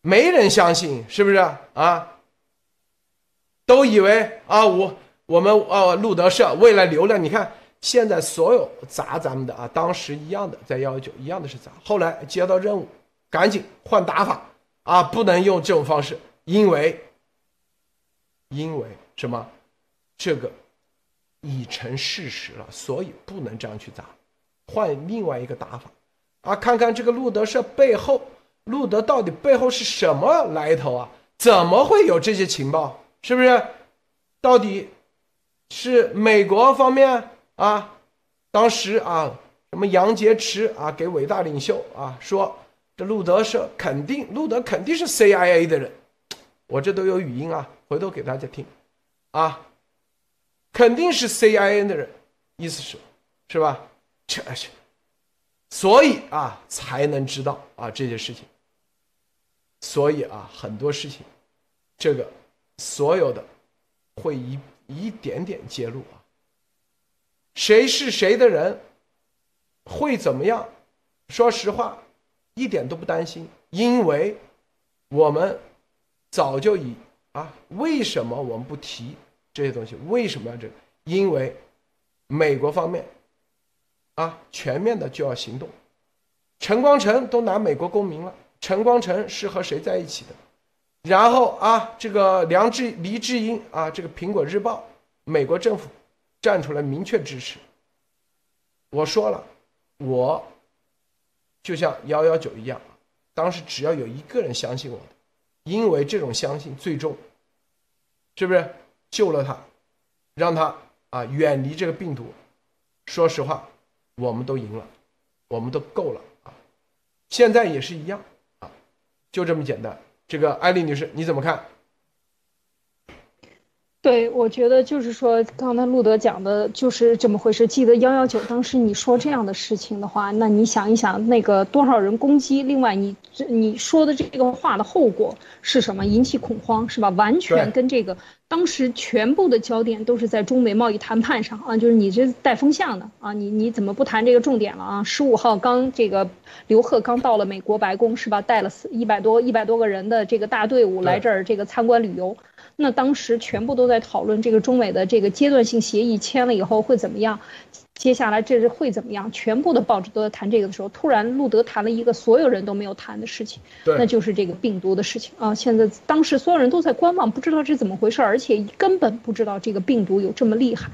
没人相信，是不是啊？都以为啊，我我们啊路德社为了流量，你看。现在所有砸咱们的啊，当时一样的在幺幺九一样的是砸，后来接到任务，赶紧换打法啊，不能用这种方式，因为因为什么？这个已成事实了，所以不能这样去砸，换另外一个打法啊，看看这个路德社背后，路德到底背后是什么来头啊？怎么会有这些情报？是不是？到底是美国方面？啊，当时啊，什么杨洁篪啊，给伟大领袖啊说，这路德是肯定，路德肯定是 CIA 的人，我这都有语音啊，回头给大家听，啊，肯定是 CIA 的人，意思是，是吧？这是，所以啊，才能知道啊这些事情，所以啊，很多事情，这个所有的会一一点点揭露。谁是谁的人，会怎么样？说实话，一点都不担心，因为我们早就以啊，为什么我们不提这些东西？为什么要这个？因为美国方面啊，全面的就要行动。陈光诚都拿美国公民了，陈光诚是和谁在一起的？然后啊，这个梁志黎智英啊，这个苹果日报，美国政府。站出来明确支持。我说了，我就像幺幺九一样，当时只要有一个人相信我的，因为这种相信最终是不是救了他，让他啊远离这个病毒。说实话，我们都赢了，我们都够了啊。现在也是一样啊，就这么简单。这个艾丽女士，你怎么看？对，我觉得就是说，刚才路德讲的就是这么回事。记得幺幺九当时你说这样的事情的话，那你想一想，那个多少人攻击？另外，你这你说的这个话的后果是什么？引起恐慌是吧？完全跟这个当时全部的焦点都是在中美贸易谈判上啊，就是你这带风向的啊，你你怎么不谈这个重点了啊？十五号刚这个刘鹤刚到了美国白宫是吧？带了四一百多一百多个人的这个大队伍来这儿这个参观旅游。那当时全部都在讨论这个中美的这个阶段性协议签了以后会怎么样，接下来这是会怎么样？全部的报纸都在谈这个的时候，突然路德谈了一个所有人都没有谈的事情，那就是这个病毒的事情啊！现在当时所有人都在观望，不知道这怎么回事，而且根本不知道这个病毒有这么厉害。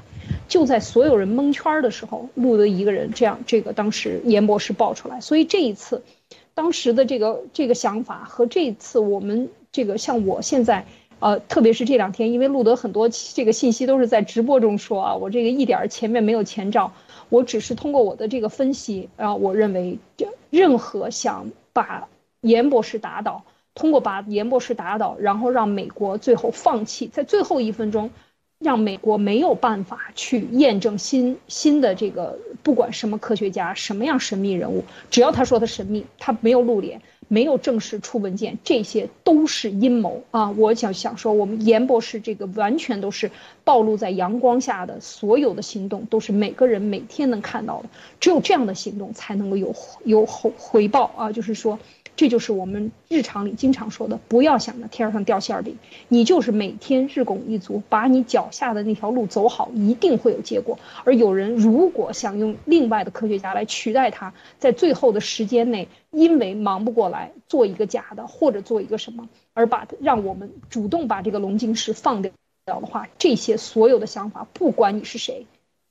就在所有人蒙圈的时候，路德一个人这样，这个当时严博士爆出来，所以这一次，当时的这个这个想法和这一次我们这个像我现在。呃，特别是这两天，因为路德很多这个信息都是在直播中说啊，我这个一点前面没有前兆，我只是通过我的这个分析啊，我认为就任何想把严博士打倒，通过把严博士打倒，然后让美国最后放弃，在最后一分钟，让美国没有办法去验证新新的这个不管什么科学家什么样神秘人物，只要他说他神秘，他没有露脸。没有正式出文件，这些都是阴谋啊！我想想说，我们严博士这个完全都是暴露在阳光下的，所有的行动都是每个人每天能看到的，只有这样的行动才能够有有回回报啊！就是说。这就是我们日常里经常说的，不要想着天上掉馅饼，你就是每天日拱一卒，把你脚下的那条路走好，一定会有结果。而有人如果想用另外的科学家来取代他，在最后的时间内，因为忙不过来做一个假的，或者做一个什么，而把让我们主动把这个龙晶石放掉掉的话，这些所有的想法，不管你是谁，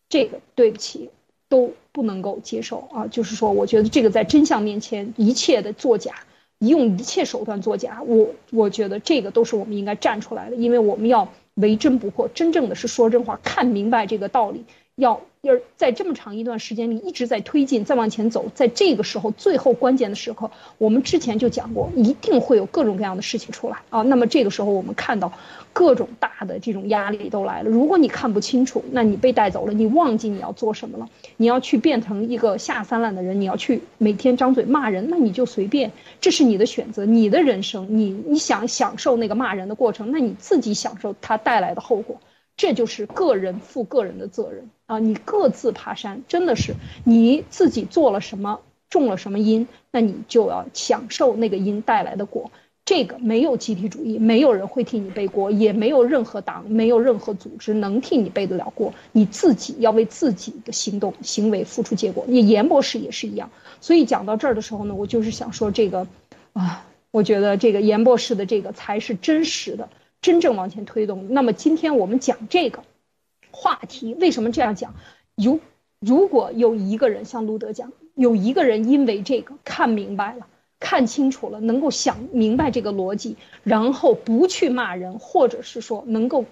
这个对不起。都不能够接受啊！就是说，我觉得这个在真相面前，一切的作假，用一切手段作假，我我觉得这个都是我们应该站出来的，因为我们要为真不破，真正的是说真话，看明白这个道理，要。要在这么长一段时间里一直在推进，再往前走，在这个时候最后关键的时刻，我们之前就讲过，一定会有各种各样的事情出来啊。那么这个时候我们看到各种大的这种压力都来了。如果你看不清楚，那你被带走了，你忘记你要做什么了，你要去变成一个下三滥的人，你要去每天张嘴骂人，那你就随便，这是你的选择，你的人生，你你想享受那个骂人的过程，那你自己享受它带来的后果。这就是个人负个人的责任啊！你各自爬山，真的是你自己做了什么，种了什么因，那你就要享受那个因带来的果。这个没有集体主义，没有人会替你背锅，也没有任何党，没有任何组织能替你背得了锅。你自己要为自己的行动行为付出结果。你严博士也是一样。所以讲到这儿的时候呢，我就是想说这个，啊，我觉得这个严博士的这个才是真实的。真正往前推动。那么今天我们讲这个话题，为什么这样讲？如如果有一个人像路德讲，有一个人因为这个看明白了、看清楚了，能够想明白这个逻辑，然后不去骂人，或者是说能够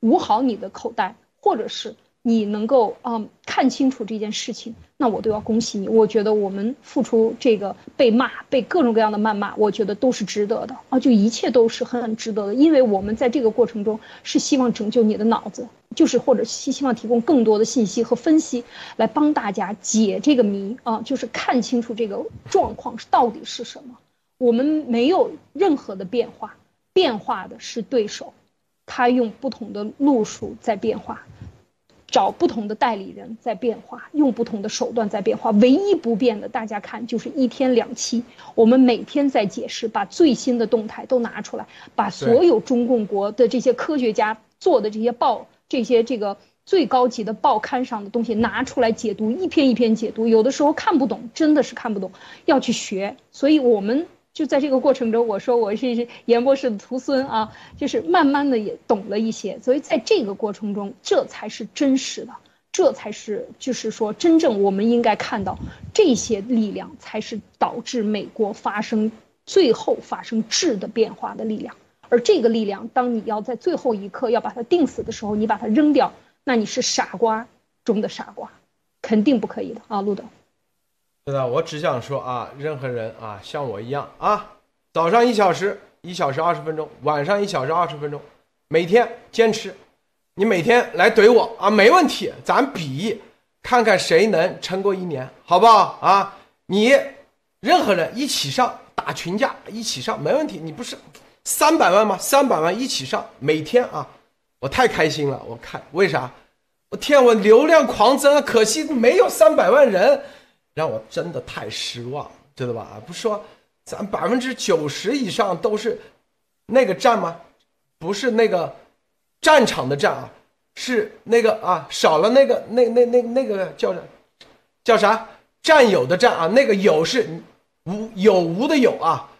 捂好你的口袋，或者是。你能够啊看清楚这件事情，那我都要恭喜你。我觉得我们付出这个被骂、被各种各样的谩骂，我觉得都是值得的啊，就一切都是很很值得的。因为我们在这个过程中是希望拯救你的脑子，就是或者希希望提供更多的信息和分析，来帮大家解这个谜啊，就是看清楚这个状况是到底是什么。我们没有任何的变化，变化的是对手，他用不同的路数在变化。找不同的代理人在变化，用不同的手段在变化。唯一不变的，大家看就是一天两期，我们每天在解释，把最新的动态都拿出来，把所有中共国的这些科学家做的这些报、这些这个最高级的报刊上的东西拿出来解读，一篇一篇解读。有的时候看不懂，真的是看不懂，要去学。所以我们。就在这个过程中，我说我是严博士的徒孙啊，就是慢慢的也懂了一些，所以在这个过程中，这才是真实的，这才是就是说真正我们应该看到这些力量，才是导致美国发生最后发生质的变化的力量。而这个力量，当你要在最后一刻要把它定死的时候，你把它扔掉，那你是傻瓜中的傻瓜，肯定不可以的啊，路德。是的，我只想说啊，任何人啊，像我一样啊，早上一小时，一小时二十分钟，晚上一小时二十分钟，每天坚持。你每天来怼我啊，没问题，咱比，看看谁能撑过一年，好不好啊？你任何人一起上打群架，一起上没问题。你不是三百万吗？三百万一起上，每天啊，我太开心了。我看为啥？我天，我流量狂增，可惜没有三百万人。让我真的太失望，知道吧？不说咱百分之九十以上都是那个战吗？不是那个战场的战啊，是那个啊，少了那个那那那那个叫叫啥？战友的战啊，那个有是无有无的有啊，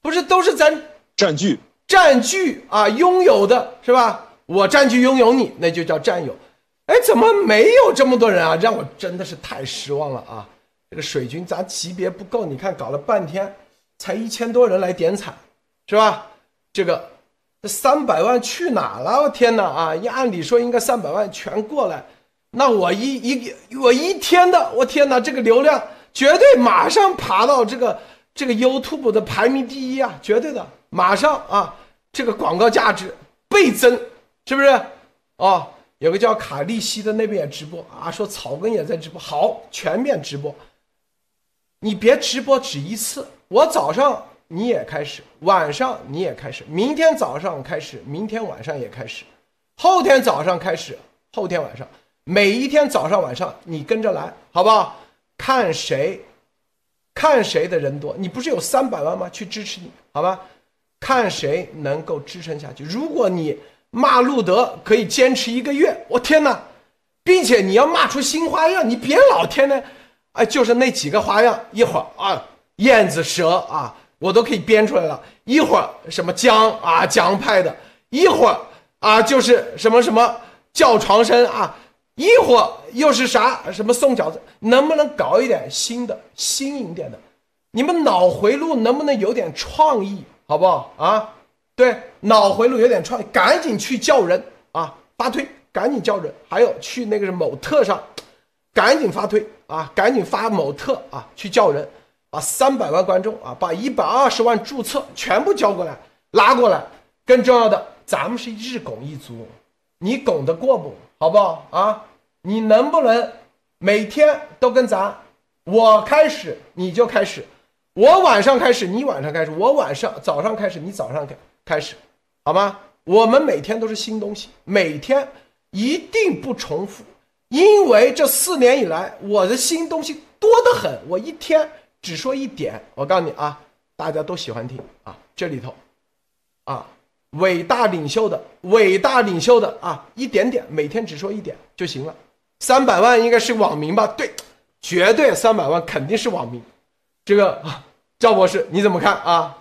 不是都是咱占据占据啊，拥有的是吧？我占据拥有你，那就叫占有。哎，怎么没有这么多人啊？让我真的是太失望了啊！这个水军咱级别不够，你看搞了半天，才一千多人来点彩，是吧？这个这三百万去哪了？我天哪啊！一按理说应该三百万全过来，那我一一我一天的，我天哪，这个流量绝对马上爬到这个这个 YouTube 的排名第一啊，绝对的，马上啊，这个广告价值倍增，是不是？哦，有个叫卡利西的那边也直播啊，说草根也在直播，好，全面直播。你别直播只一次，我早上你也开始，晚上你也开始，明天早上开始，明天晚上也开始，后天早上开始，后天晚上，每一天早上晚上你跟着来，好不好？看谁，看谁的人多，你不是有三百万吗？去支持你，好吧？看谁能够支撑下去。如果你骂路德可以坚持一个月，我天哪！并且你要骂出新花样，你别老天天，哎，就是那几个花样，一会儿啊燕子蛇啊，我都可以编出来了。一会儿什么姜啊姜派的，一会儿啊就是什么什么叫床声啊，一会儿又是啥什么送饺子，能不能搞一点新的新颖点的？你们脑回路能不能有点创意？好不好啊？对，脑回路有点串，赶紧去叫人啊，发推，赶紧叫人。还有去那个某特上，赶紧发推啊，赶紧发某特啊，去叫人，把三百万观众啊，把一百二十万注册全部交过来，拉过来。更重要的，咱们是日拱一卒，你拱得过不？好不好啊？你能不能每天都跟咱，我开始你就开始。我晚上开始，你晚上开始；我晚上早上开始，你早上开开始，好吗？我们每天都是新东西，每天一定不重复，因为这四年以来，我的新东西多得很。我一天只说一点，我告诉你啊，大家都喜欢听啊，这里头，啊，伟大领袖的伟大领袖的啊，一点点，每天只说一点就行了。三百万应该是网民吧？对，绝对三百万肯定是网民。这个赵博士你怎么看啊？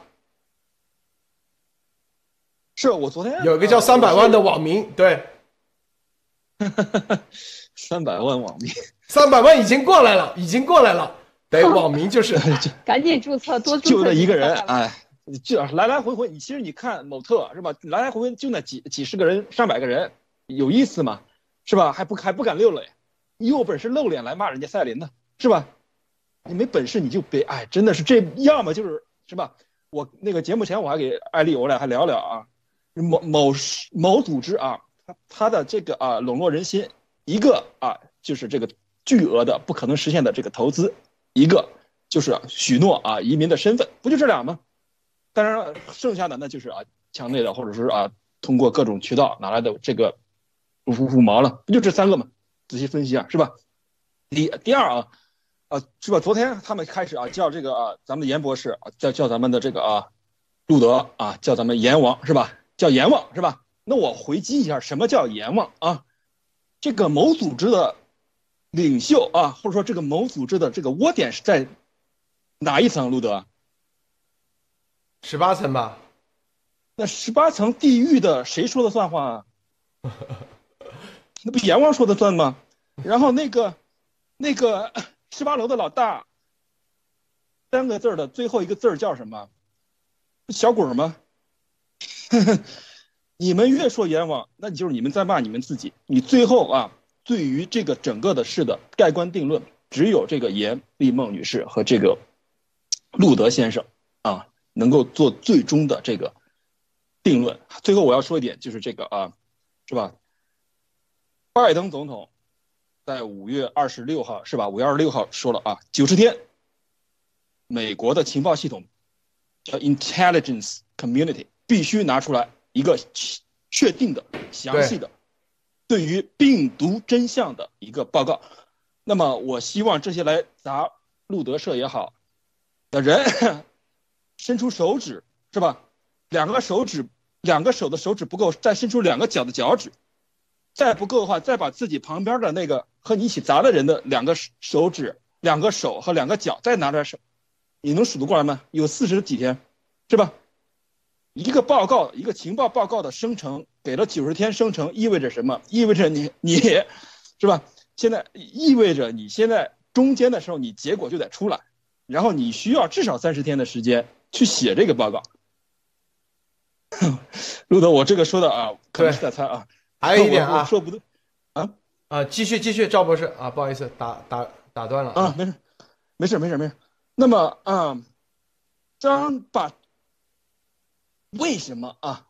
是我昨天有一个叫三百万的网民，对，(laughs) 三百万网民，(laughs) 三百万已经过来了，已经过来了。对，网民就是 (laughs) 赶紧注册，多注册就那一个人，哎，就来来回回，你其实你看某特是吧？来来回回就那几几十个人，上百个人，有意思吗？是吧？还不还不敢露脸，你有本事露脸来骂人家赛琳呢，是吧？你没本事你就别哎，真的是这要么就是是吧？我那个节目前我还给艾丽我俩还聊聊啊，某某某组织啊，他他的这个啊笼络人心，一个啊就是这个巨额的不可能实现的这个投资，一个就是许诺啊移民的身份，不就这俩吗？当然剩下的那就是啊墙内的或者是啊通过各种渠道拿来的这个五五毛了，不就这三个吗？仔细分析啊，是吧？第第二啊。啊，是吧？昨天他们开始啊，叫这个啊，咱们的严博士啊，叫叫咱们的这个啊，路德啊，叫咱们阎王是吧？叫阎王是吧？那我回击一下，什么叫阎王啊？这个某组织的领袖啊，或者说这个某组织的这个窝点是在哪一层？路德？十八层吧？那十八层地狱的谁说的算话啊？(laughs) 那不阎王说的算吗？然后那个那个。十八楼的老大，三个字的最后一个字叫什么？小鬼吗？(laughs) 你们越说阎王，那你就是你们在骂你们自己。你最后啊，对于这个整个的事的盖棺定论，只有这个严丽梦女士和这个路德先生啊，能够做最终的这个定论。最后我要说一点，就是这个啊，是吧？拜登总统。在五月二十六号是吧？五月二十六号说了啊，九十天，美国的情报系统叫 intelligence community 必须拿出来一个确定的、详细的对于病毒真相的一个报告。那么，我希望这些来砸路德社也好的人伸出手指是吧？两个手指，两个手的手指不够，再伸出两个脚的脚趾。再不够的话，再把自己旁边的那个和你一起砸的人的两个手指、两个手和两个脚再拿出来手，你能数得过来吗？有四十几天，是吧？一个报告，一个情报报告的生成，给了九十天生成，意味着什么？意味着你你，是吧？现在意味着你现在中间的时候，你结果就得出来，然后你需要至少三十天的时间去写这个报告。(laughs) 路德，我这个说的啊，可能是在猜啊。还有一点啊，说不对，啊，继续继续，赵博士啊，不好意思，打打打断了啊，没事，没事，没事，没事。那么啊，张把为什么啊？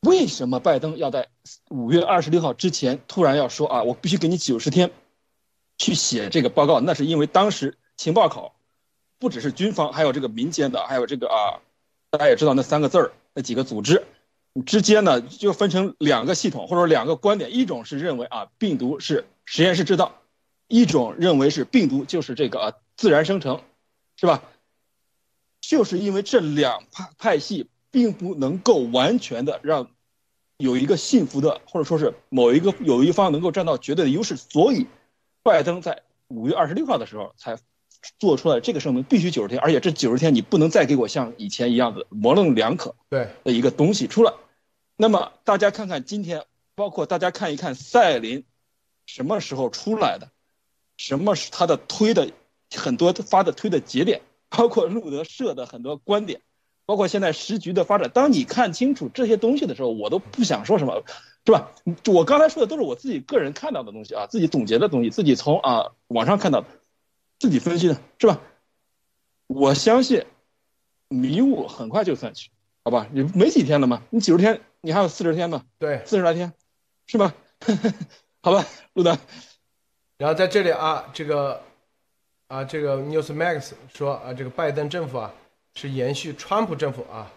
为什么拜登要在五月二十六号之前突然要说啊？我必须给你九十天去写这个报告？那是因为当时情报口不只是军方，还有这个民间的，还有这个啊，大家也知道那三个字儿，那几个组织之间呢，就分成两个系统或者两个观点，一种是认为啊，病毒是实验室制造，一种认为是病毒就是这个啊自然生成，是吧？就是因为这两派派系并不能够完全的让有一个幸福的，或者说是某一个有一方能够占到绝对的优势，所以拜登在五月二十六号的时候才做出来这个声明，必须九十天，而且这九十天你不能再给我像以前一样的模棱两可对的一个东西出来。那么大家看看今天，包括大家看一看赛琳什么时候出来的，什么是他的推的很多发的推的节点。包括路德社的很多观点，包括现在时局的发展。当你看清楚这些东西的时候，我都不想说什么，是吧？我刚才说的都是我自己个人看到的东西啊，自己总结的东西，自己从啊网上看到的，自己分析的，是吧？我相信迷雾很快就散去，好吧？你没几天了嘛，你九十天，你还有四十天吧，对，四十来天，是吧？(laughs) 好吧，路德。然后在这里啊，这个。啊，这个 Newsmax 说啊，这个拜登政府啊是延续川普政府啊，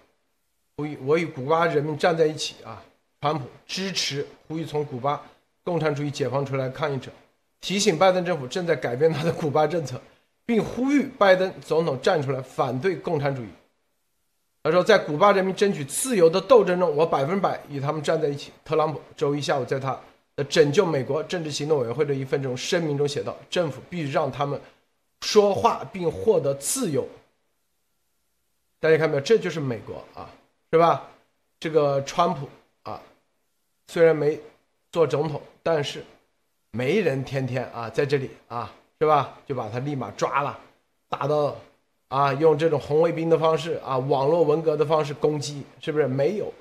呼吁我与古巴人民站在一起啊，川普支持呼吁从古巴共产主义解放出来抗议者，提醒拜登政府正在改变他的古巴政策，并呼吁拜登总统站出来反对共产主义。他说，在古巴人民争取自由的斗争中，我百分百与他们站在一起。特朗普周一下午在他的拯救美国政治行动委员会的一份这种声明中写道，政府必须让他们。说话并获得自由，大家看到没有？这就是美国啊，是吧？这个川普啊，虽然没做总统，但是没人天天啊在这里啊，是吧？就把他立马抓了，打到啊，用这种红卫兵的方式啊，网络文革的方式攻击，是不是？没有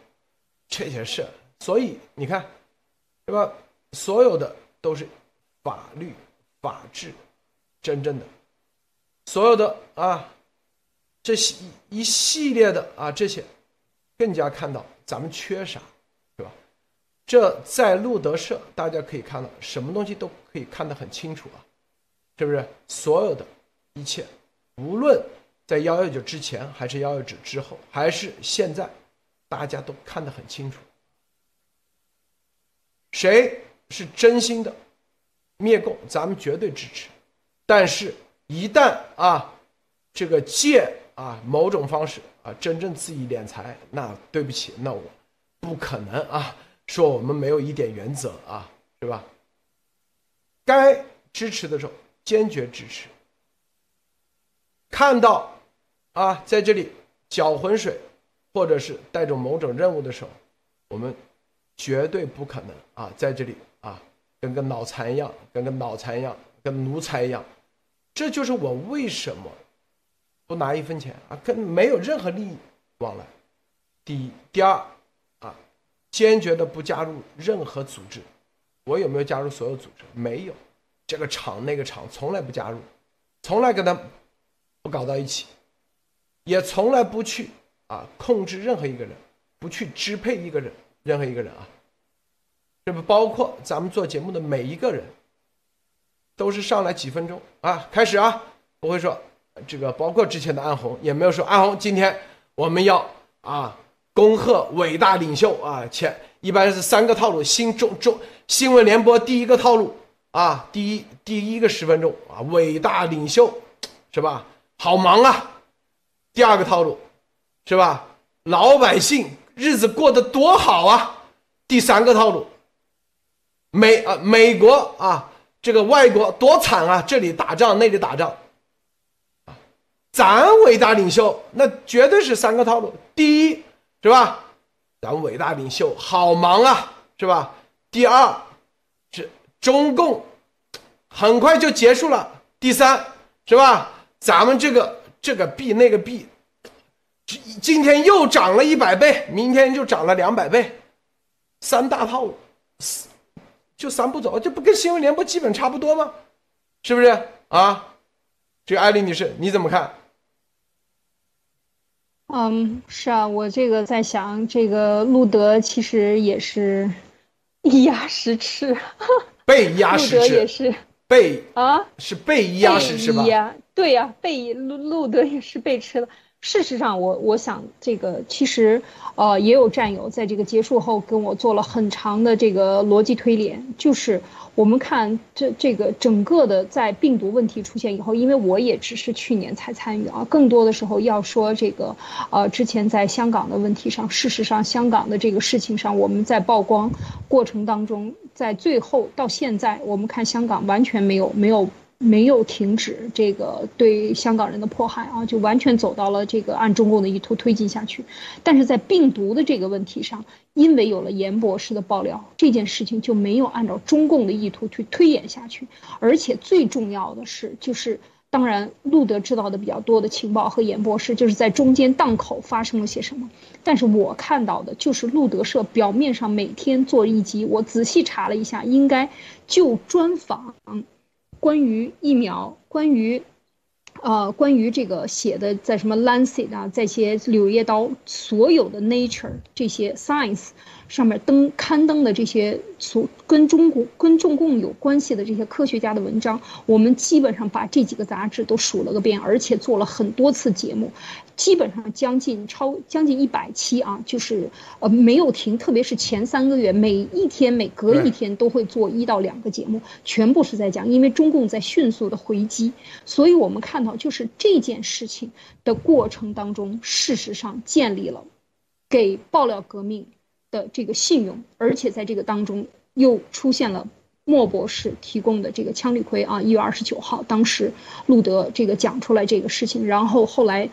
这些事，所以你看，是吧？所有的都是法律、法治，真正的。所有的啊，这些一系列的啊，这些更加看到咱们缺啥，是吧？这在路德社大家可以看到，什么东西都可以看得很清楚啊，是不是？所有的一切，无论在幺幺九之前，还是幺幺九之后，还是现在，大家都看得很清楚，谁是真心的灭共，咱们绝对支持，但是。一旦啊，这个借啊某种方式啊真正自己敛财，那对不起，那我不可能啊说我们没有一点原则啊，是吧？该支持的时候坚决支持。看到啊在这里搅浑水，或者是带着某种任务的时候，我们绝对不可能啊在这里啊跟个脑残一样，跟个脑残一样，跟奴才一样。这就是我为什么不拿一分钱啊，跟没有任何利益往来。第一，第二，啊，坚决的不加入任何组织。我有没有加入所有组织？没有，这个厂那个厂从来不加入，从来跟他不搞到一起，也从来不去啊控制任何一个人，不去支配一个人，任何一个人啊。这不包括咱们做节目的每一个人。都是上来几分钟啊，开始啊，不会说这个，包括之前的安红也没有说安红，今天我们要啊恭贺伟大领袖啊，前一般是三个套路，新中中新闻联播第一个套路啊，第一第一个十分钟啊，伟大领袖是吧？好忙啊，第二个套路是吧？老百姓日子过得多好啊，第三个套路美啊美国啊。这个外国多惨啊！这里打仗，那里打仗，咱伟大领袖那绝对是三个套路。第一是吧？咱伟大领袖好忙啊，是吧？第二是中共很快就结束了。第三是吧？咱们这个这个币那个币，今天又涨了一百倍，明天就涨了两百倍，三大套路。就三步走，这不跟新闻联播基本差不多吗？是不是啊？这个艾丽女士你怎么看？嗯，是啊，我这个在想，这个路德其实也是一鸭十吃，被压十吃也是被啊，是被压十吃吧？对呀，被路路德也是被吃了。事实上，我我想这个其实，呃，也有战友在这个结束后跟我做了很长的这个逻辑推演，就是我们看这这个整个的在病毒问题出现以后，因为我也只是去年才参与啊，更多的时候要说这个，呃，之前在香港的问题上，事实上香港的这个事情上，我们在曝光过程当中，在最后到现在，我们看香港完全没有没有。没有停止这个对香港人的迫害啊，就完全走到了这个按中共的意图推进下去。但是在病毒的这个问题上，因为有了严博士的爆料，这件事情就没有按照中共的意图去推演下去。而且最重要的是，就是当然路德知道的比较多的情报和严博士，就是在中间档口发生了些什么。但是我看到的就是路德社表面上每天做一集，我仔细查了一下，应该就专访。关于疫苗，关于，呃，关于这个写的在什么《Lancet》啊，在些《柳叶刀》所有的《Nature》这些《Science》上面登刊登的这些所跟中国跟中共有关系的这些科学家的文章，我们基本上把这几个杂志都数了个遍，而且做了很多次节目。基本上将近超将近一百期啊，就是呃没有停，特别是前三个月，每一天每隔一天都会做一到两个节目，全部是在讲，因为中共在迅速的回击，所以我们看到就是这件事情的过程当中，事实上建立了给爆料革命的这个信用，而且在这个当中又出现了莫博士提供的这个枪李逵啊，一月二十九号，当时路德这个讲出来这个事情，然后后来。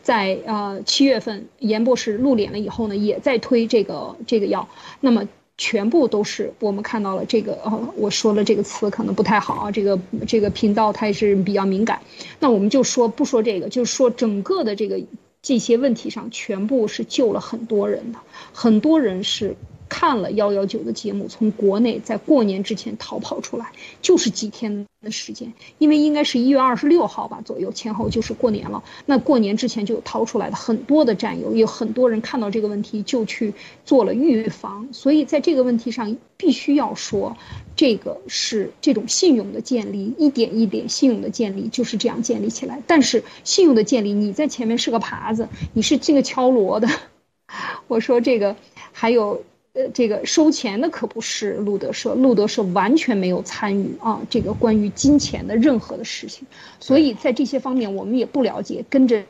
在呃七月份，严博士露脸了以后呢，也在推这个这个药。那么全部都是我们看到了这个呃，我说了这个词可能不太好啊，这个这个频道它也是比较敏感。那我们就说不说这个，就说整个的这个这些问题上，全部是救了很多人的，很多人是。看了幺幺九的节目，从国内在过年之前逃跑出来，就是几天的时间，因为应该是一月二十六号吧左右前后就是过年了。那过年之前就有逃出来的很多的战友，有很多人看到这个问题就去做了预防。所以在这个问题上，必须要说，这个是这种信用的建立，一点一点信用的建立就是这样建立起来。但是信用的建立，你在前面是个耙子，你是这个敲锣的。(laughs) 我说这个还有。呃，这个收钱的可不是路德社，路德社完全没有参与啊，这个关于金钱的任何的事情，所以在这些方面我们也不了解，跟着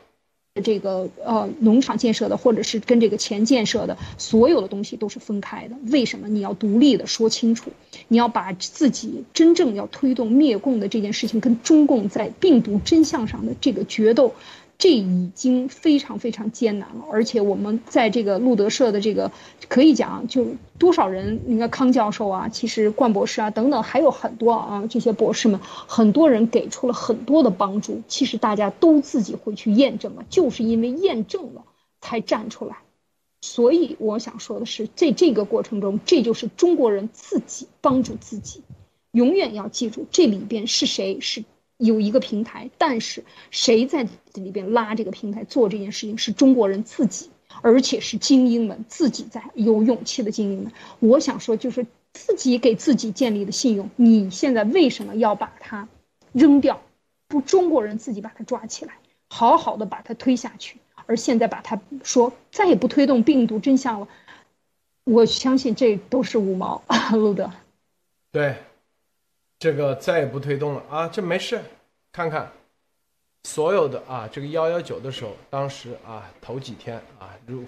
这个呃农场建设的，或者是跟这个钱建设的，所有的东西都是分开的。为什么你要独立的说清楚？你要把自己真正要推动灭共的这件事情，跟中共在病毒真相上的这个决斗。这已经非常非常艰难了，而且我们在这个路德社的这个，可以讲就多少人，你看康教授啊，其实冠博士啊等等还有很多啊，这些博士们，很多人给出了很多的帮助。其实大家都自己会去验证了，就是因为验证了才站出来。所以我想说的是，在这个过程中，这就是中国人自己帮助自己。永远要记住，这里边是谁是。有一个平台，但是谁在里边拉这个平台做这件事情？是中国人自己，而且是精英们自己在有勇气的精英们。我想说，就是自己给自己建立的信用，你现在为什么要把它扔掉？不，中国人自己把它抓起来，好好的把它推下去，而现在把它说再也不推动病毒真相了。我相信这都是五毛，(laughs) 路德。对。这个再也不推动了啊！这没事，看看所有的啊，这个幺幺九的时候，当时啊头几天啊，如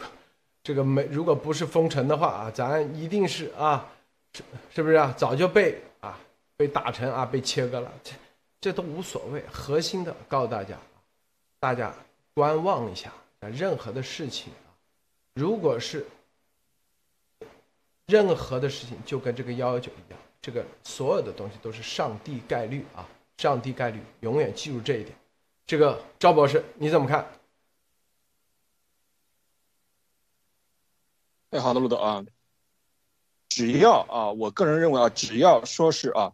这个没如果不是封城的话啊，咱一定是啊，是是不是啊？早就被啊被打成啊被切割了，这这都无所谓。核心的告诉大家，大家观望一下，任何的事情啊，如果是任何的事情，就跟这个幺幺九一样。这个所有的东西都是上帝概率啊，上帝概率，永远记住这一点。这个赵博士你怎么看？哎，好的，路德啊，只要啊，我个人认为啊，只要说是啊，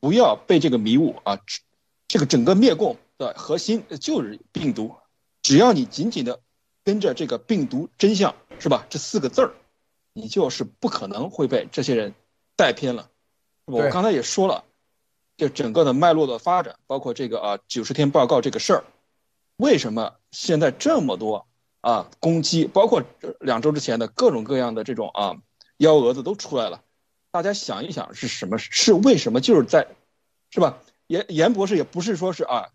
不要被这个迷雾啊，这个整个灭共的核心就是病毒，只要你紧紧的跟着这个病毒真相是吧？这四个字儿，你就是不可能会被这些人。带偏了，我刚才也说了，这整个的脉络的发展，包括这个啊九十天报告这个事儿，为什么现在这么多啊攻击，包括两周之前的各种各样的这种啊幺蛾子都出来了？大家想一想是什么？是为什么？就是在，是吧？严严博士也不是说是啊，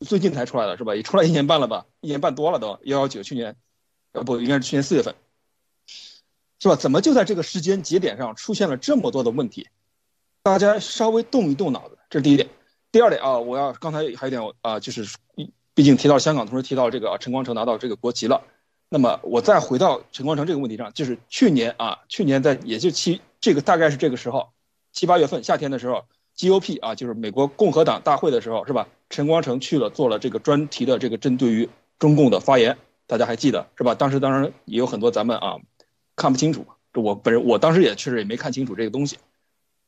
最近才出来的，是吧？也出来一年半了吧？一年半多了都幺幺九去年，呃不应该是去年四月份，是吧？怎么就在这个时间节点上出现了这么多的问题？大家稍微动一动脑子，这是第一点。第二点啊，我要刚才还有一点啊，就是毕竟提到香港，同时提到这个陈光诚拿到这个国旗了。那么我再回到陈光诚这个问题上，就是去年啊，去年在也就七这个大概是这个时候，七八月份夏天的时候，GOP 啊，就是美国共和党大会的时候，是吧？陈光诚去了，做了这个专题的这个针对于中共的发言，大家还记得是吧？当时当然也有很多咱们啊看不清楚，这我本人我当时也确实也没看清楚这个东西。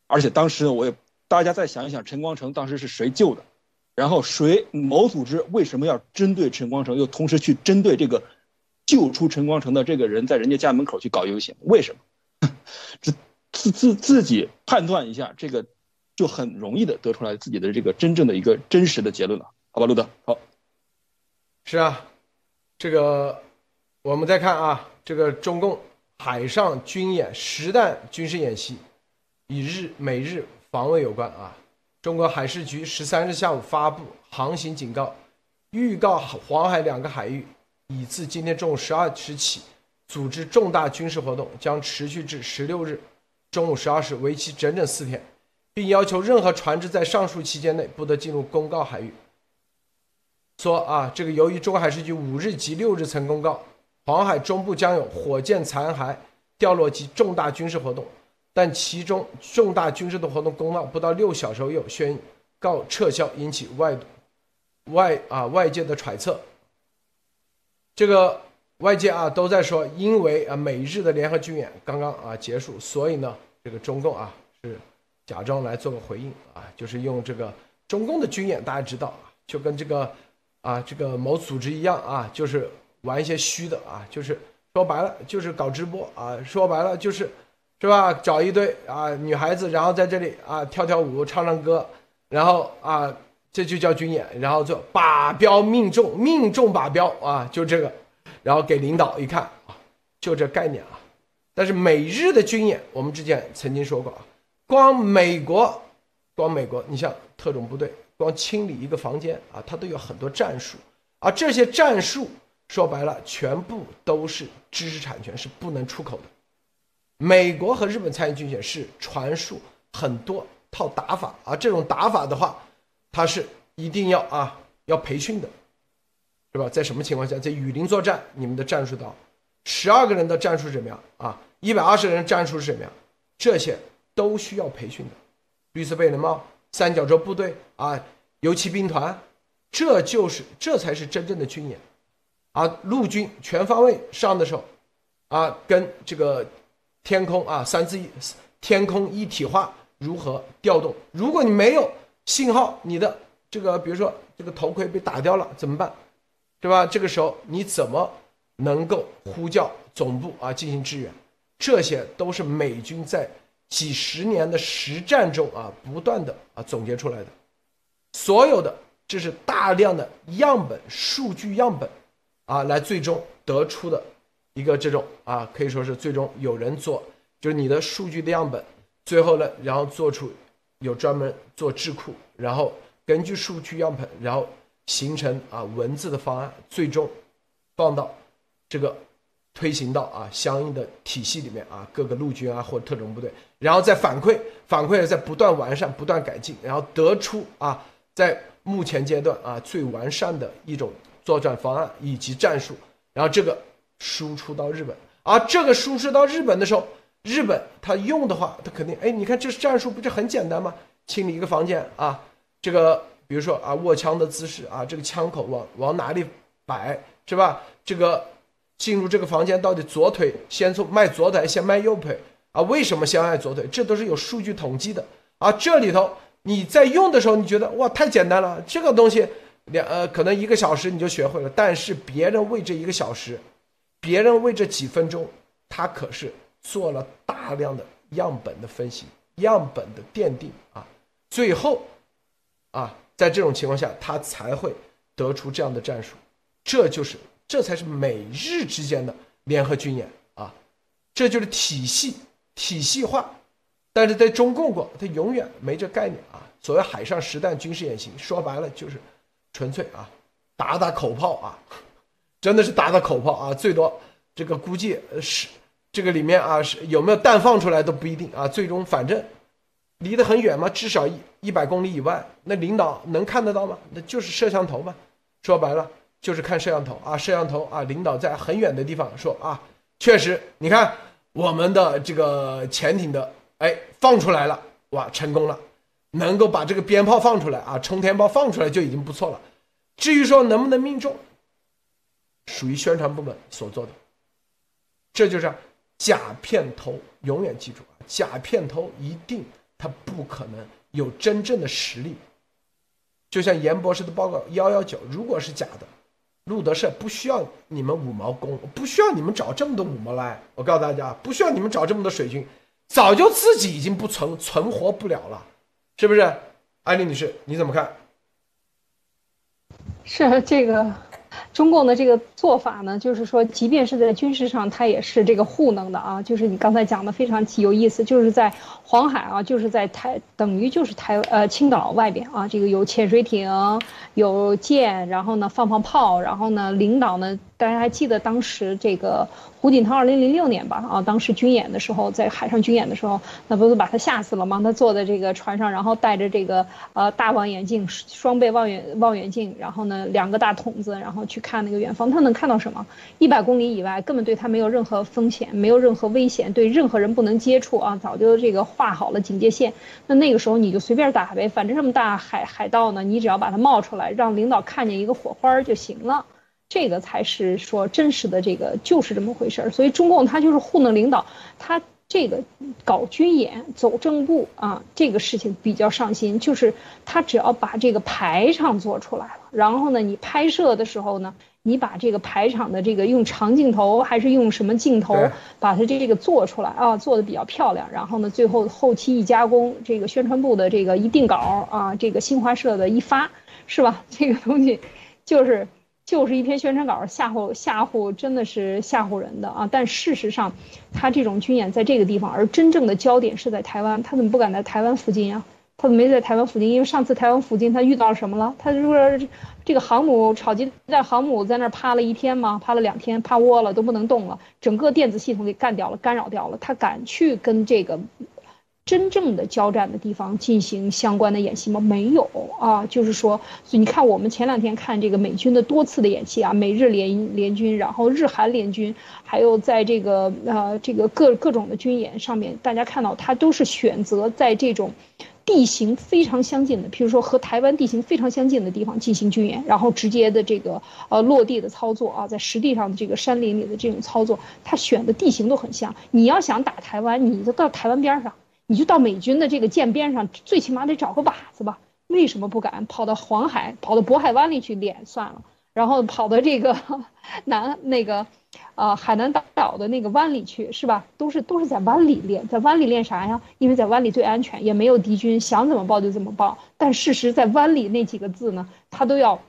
而且当时我也，大家再想一想，陈光诚当时是谁救的？然后谁某组织为什么要针对陈光诚，又同时去针对这个救出陈光诚的这个人，在人家家门口去搞游行？为什么？这 (laughs) 自自自己判断一下，这个就很容易的得出来自己的这个真正的一个真实的结论了，好吧，路德，好。是啊，这个我们再看啊，这个中共海上军演实弹军事演习。与日美日防卫有关啊！中国海事局十三日下午发布航行警告，预告黄海两个海域已自今天中午十二时起组织重大军事活动，将持续至十六日中午十二时，为期整整四天，并要求任何船只在上述期间内不得进入公告海域。说啊，这个由于中国海事局五日及六日曾公告，黄海中部将有火箭残骸掉落及重大军事活动。但其中重大军事的活动公告不到六小时后又宣告撤销，引起外外啊外界的揣测。这个外界啊都在说，因为啊美日的联合军演刚刚啊结束，所以呢这个中共啊是假装来做个回应啊，就是用这个中共的军演，大家知道啊，就跟这个啊这个某组织一样啊，就是玩一些虚的啊，就是说白了就是搞直播啊，说白了就是。是吧？找一堆啊女孩子，然后在这里啊跳跳舞、唱唱歌，然后啊这就叫军演，然后就靶标命中，命中靶标啊，就这个，然后给领导一看啊，就这概念啊。但是美日的军演，我们之前曾经说过啊，光美国，光美国，你像特种部队，光清理一个房间啊，它都有很多战术，而这些战术说白了，全部都是知识产权，是不能出口的。美国和日本参与军演是传述很多套打法啊，这种打法的话，它是一定要啊要培训的，是吧？在什么情况下，在雨林作战，你们的战术到十二个人的战术怎么样啊？一百二十人战术是什么样？这些都需要培训的。绿色贝雷帽、三角洲部队啊、游骑兵团，这就是这才是真正的军演。啊，陆军全方位上的时候，啊，跟这个。天空啊，三字一，天空一体化如何调动？如果你没有信号，你的这个比如说这个头盔被打掉了怎么办？对吧？这个时候你怎么能够呼叫总部啊进行支援？这些都是美军在几十年的实战中啊不断的啊总结出来的，所有的这是大量的样本数据样本啊来最终得出的。一个这种啊，可以说是最终有人做，就是你的数据的样本，最后呢，然后做出有专门做智库，然后根据数据样本，然后形成啊文字的方案，最终放到这个推行到啊相应的体系里面啊，各个陆军啊或特种部队，然后再反馈，反馈再不断完善、不断改进，然后得出啊在目前阶段啊最完善的一种作战方案以及战术，然后这个。输出到日本，而这个输出到日本的时候，日本他用的话，他肯定哎，你看这是战术不就很简单吗？清理一个房间啊，这个比如说啊，握枪的姿势啊，这个枪口往往哪里摆是吧？这个进入这个房间到底左腿先从迈左腿先迈右腿啊？为什么先迈左腿？这都是有数据统计的啊。这里头你在用的时候，你觉得哇太简单了，这个东西两呃可能一个小时你就学会了，但是别人为这一个小时。别人为这几分钟，他可是做了大量的样本的分析，样本的奠定啊，最后啊，在这种情况下，他才会得出这样的战术，这就是这才是美日之间的联合军演啊，这就是体系体系化，但是在中共国，他永远没这概念啊。所谓海上实弹军事演习，说白了就是纯粹啊，打打口炮啊，(laughs) 真的是打打口炮啊，最多这个估计是。这个里面啊，是有没有弹放出来都不一定啊。最终反正离得很远嘛，至少一一百公里以外，那领导能看得到吗？那就是摄像头嘛。说白了就是看摄像头啊，摄像头啊，领导在很远的地方说啊，确实，你看我们的这个潜艇的哎放出来了，哇，成功了，能够把这个鞭炮放出来啊，冲天炮放出来就已经不错了。至于说能不能命中，属于宣传部门所做的，这就是。假片头永远记住啊！假片头一定他不可能有真正的实力。就像严博士的报告幺幺九，如果是假的，路德社不需要你们五毛工，不需要你们找这么多五毛来。我告诉大家，不需要你们找这么多水军，早就自己已经不存存活不了了，是不是？安丽女士，你怎么看？是这个。中共的这个做法呢，就是说，即便是在军事上，它也是这个糊弄的啊。就是你刚才讲的非常有意思，就是在黄海啊，就是在台，等于就是台呃青岛外边啊，这个有潜水艇，有舰，然后呢放放炮，然后呢领导呢，大家还记得当时这个。胡锦涛二零零六年吧，啊，当时军演的时候，在海上军演的时候，那不是把他吓死了吗？他坐在这个船上，然后戴着这个呃大望远镜，双倍望远望远镜，然后呢两个大筒子，然后去看那个远方，他能看到什么？一百公里以外根本对他没有任何风险，没有任何危险，对任何人不能接触啊，早就这个画好了警戒线。那那个时候你就随便打呗，反正这么大海海盗呢，你只要把它冒出来，让领导看见一个火花就行了。这个才是说真实的，这个就是这么回事儿。所以中共他就是糊弄领导，他这个搞军演、走正步啊，这个事情比较上心。就是他只要把这个排场做出来了，然后呢，你拍摄的时候呢，你把这个排场的这个用长镜头还是用什么镜头，把它这个做出来啊，做的比较漂亮。然后呢，最后后期一加工，这个宣传部的这个一定稿啊，这个新华社的一发，是吧？这个东西就是。就是一篇宣传稿吓唬吓唬，真的是吓唬人的啊！但事实上，他这种军演在这个地方，而真正的焦点是在台湾。他怎么不敢在台湾附近呀？他怎么没在台湾附近？因为上次台湾附近他遇到什么了？他就说这个航母炒鸡蛋航母在那儿趴了一天吗？趴了两天，趴窝了都不能动了，整个电子系统给干掉了，干扰掉了。他敢去跟这个？真正的交战的地方进行相关的演习吗？没有啊，就是说，所以你看，我们前两天看这个美军的多次的演习啊，美日联联军，然后日韩联军，还有在这个呃这个各各种的军演上面，大家看到它都是选择在这种地形非常相近的，比如说和台湾地形非常相近的地方进行军演，然后直接的这个呃落地的操作啊，在实地上的这个山林里的这种操作，他选的地形都很像。你要想打台湾，你就到台湾边上。你就到美军的这个舰边上，最起码得找个靶子吧？为什么不敢跑到黄海、跑到渤海湾里去练算了？然后跑到这个 (laughs) 南那个，呃，海南岛的那个湾里去，是吧？都是都是在湾里练，在湾里练啥呀？因为在湾里最安全，也没有敌军，想怎么报就怎么报。但事实在湾里那几个字呢，他都要，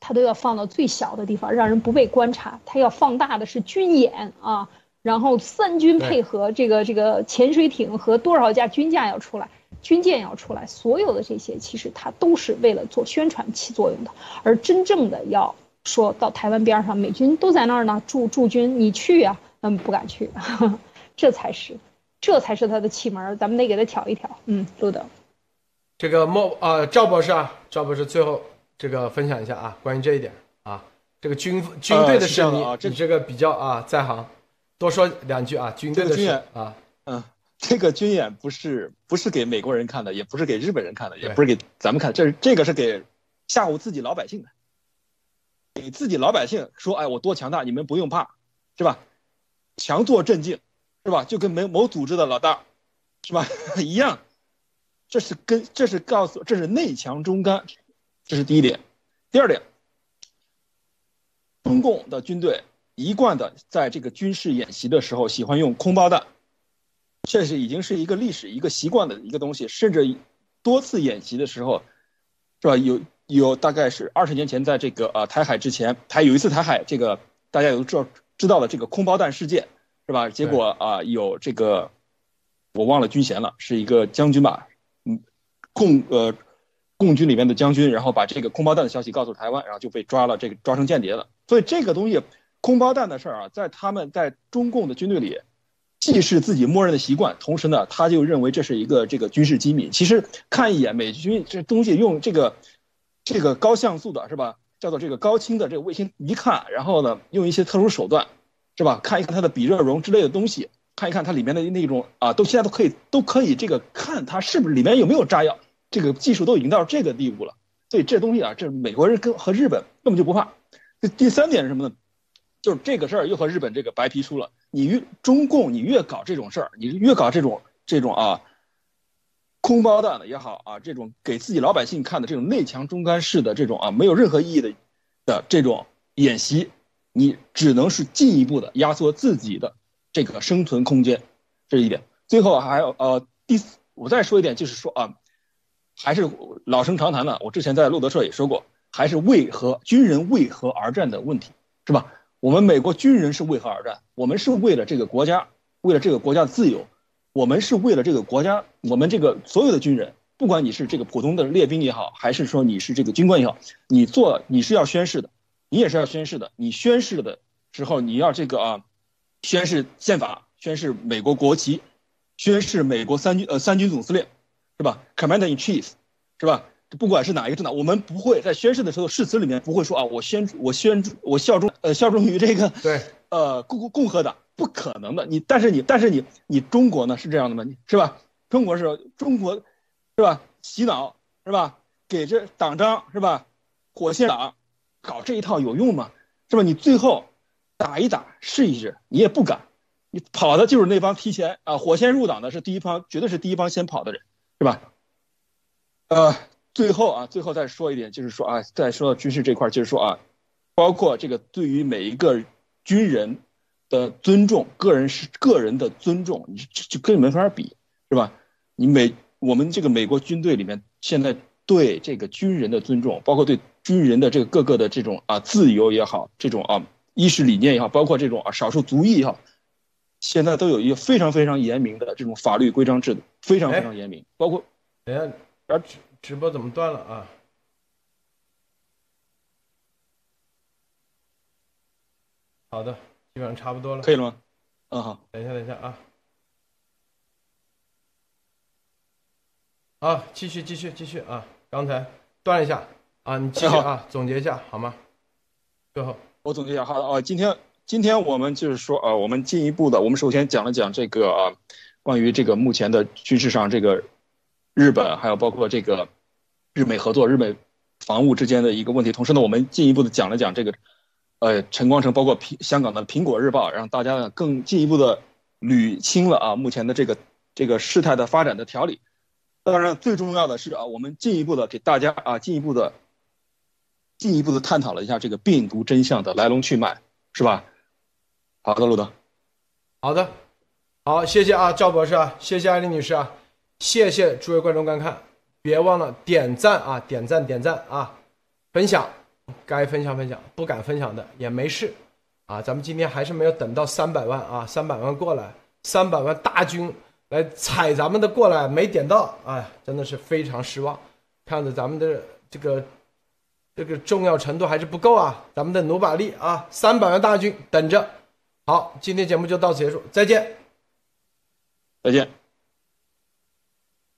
他都要放到最小的地方，让人不被观察。他要放大的是军演啊。然后三军配合，这个这个潜水艇和多少架军舰要出来，军舰要出来，所有的这些其实它都是为了做宣传起作用的。而真正的要说到台湾边上，美军都在那儿呢，驻驻军，你去呀？嗯，不敢去，(laughs) 这才是，这才是他的气门，咱们得给他挑一挑。嗯，路德，这个莫啊，赵博士啊，赵博士最后这个分享一下啊，关于这一点啊，这个军军队的事你你这个比较啊在行。多说两句啊，军队的军演啊，嗯，这个军演不是不是给美国人看的，也不是给日本人看的，也不是给咱们看，这是这个是给吓唬自己老百姓的，给自己老百姓说，哎，我多强大，你们不用怕，是吧？强作镇静，是吧？就跟某某组织的老大，是吧？(laughs) 一样，这是跟这是告诉这是内强中干，这是第一点。第二点，中共的军队。一贯的在这个军事演习的时候，喜欢用空包弹，这是已经是一个历史、一个习惯的一个东西，甚至多次演习的时候，是吧？有有大概是二十年前，在这个呃台海之前，台有一次台海这个大家有知道知道了这个空包弹事件，是吧？结果啊有这个我忘了军衔了，是一个将军吧，嗯，共呃共军里面的将军，然后把这个空包弹的消息告诉台湾，然后就被抓了，这个抓成间谍了。所以这个东西空包弹的事儿啊，在他们在中共的军队里。既是自己默认的习惯，同时呢，他就认为这是一个这个军事机密。其实看一眼美军这东西，用这个这个高像素的是吧，叫做这个高清的这个卫星一看，然后呢，用一些特殊手段，是吧？看一看它的比热容之类的东西，看一看它里面的那种啊，都现在都可以都可以这个看它是不是里面有没有炸药，这个技术都已经到这个地步了。所以这东西啊，这美国人跟和日本根本就不怕。(laughs) 这第三点是什么呢？就是这个事儿又和日本这个白皮书了。你越中共，你越搞这种事儿，你越搞这种这种啊，空包弹的也好啊，这种给自己老百姓看的这种内强中干式的这种啊，没有任何意义的的这种演习，你只能是进一步的压缩自己的这个生存空间，这是一点。最后还有呃，第四，我再说一点，就是说啊，还是老生常谈的，我之前在路德社也说过，还是为何军人为何而战的问题，是吧？我们美国军人是为何而战？我们是为了这个国家，为了这个国家的自由。我们是为了这个国家，我们这个所有的军人，不管你是这个普通的列兵也好，还是说你是这个军官也好，你做你是要宣誓的，你也是要宣誓的。你宣誓的时候，你要这个啊，宣誓宪法，宣誓美国国旗，宣誓美国三军呃三军总司令，是吧？Commander in Chief，是吧？不管是哪一个政党，我们不会在宣誓的时候誓词里面不会说啊，我宣我宣我效忠呃效忠于这个对 (laughs) 呃共共和党，不可能的。你但是你但是你你中国呢是这样的吗？是吧？中国是中国是吧？洗脑是吧？给这党章是吧？火线党搞这一套有用吗？是吧？你最后打一打试一试，你也不敢，你跑的就是那帮提前啊火线入党的是第一帮，绝对是第一帮先跑的人，是吧？呃。最后啊，最后再说一点，就是说啊，再说到军事这块就是说啊，包括这个对于每一个军人的尊重，个人是个人的尊重，你就就跟没法比，是吧？你美我们这个美国军队里面现在对这个军人的尊重，包括对军人的这个各个的这种啊自由也好，这种啊意识理念也好，包括这种啊少数族裔也好，现在都有一个非常非常严明的这种法律规章制度，非常非常严明，包括等下而。直播怎么断了啊？好的，基本上差不多了，可以了吗？嗯，好。等一下，等一下啊。啊，继续，继续，继续啊！刚才断了一下啊，你继续啊，总结一下好吗？最后我总结一下，好的啊，今天今天我们就是说啊，我们进一步的，我们首先讲了讲这个啊，关于这个目前的军事上这个。日本还有包括这个日美合作、日美防务之间的一个问题。同时呢，我们进一步的讲了讲这个，呃，陈光诚，包括苹香港的《苹果日报》，让大家呢更进一步的捋清了啊目前的这个这个事态的发展的条理。当然，最重要的是啊，我们进一步的给大家啊进一步的进一步的探讨了一下这个病毒真相的来龙去脉，是吧？好的，路德。好的，好，谢谢啊，赵博士啊，谢谢艾丽女士啊。谢谢诸位观众观看，别忘了点赞啊，点赞点赞啊，分享，该分享分享，不敢分享的也没事啊。咱们今天还是没有等到三百万啊，三百万过来，三百万大军来踩咱们的过来，没点到，哎，真的是非常失望。看着咱们的这个这个重要程度还是不够啊，咱们的努把力啊，三百万大军等着。好，今天节目就到此结束，再见，再见。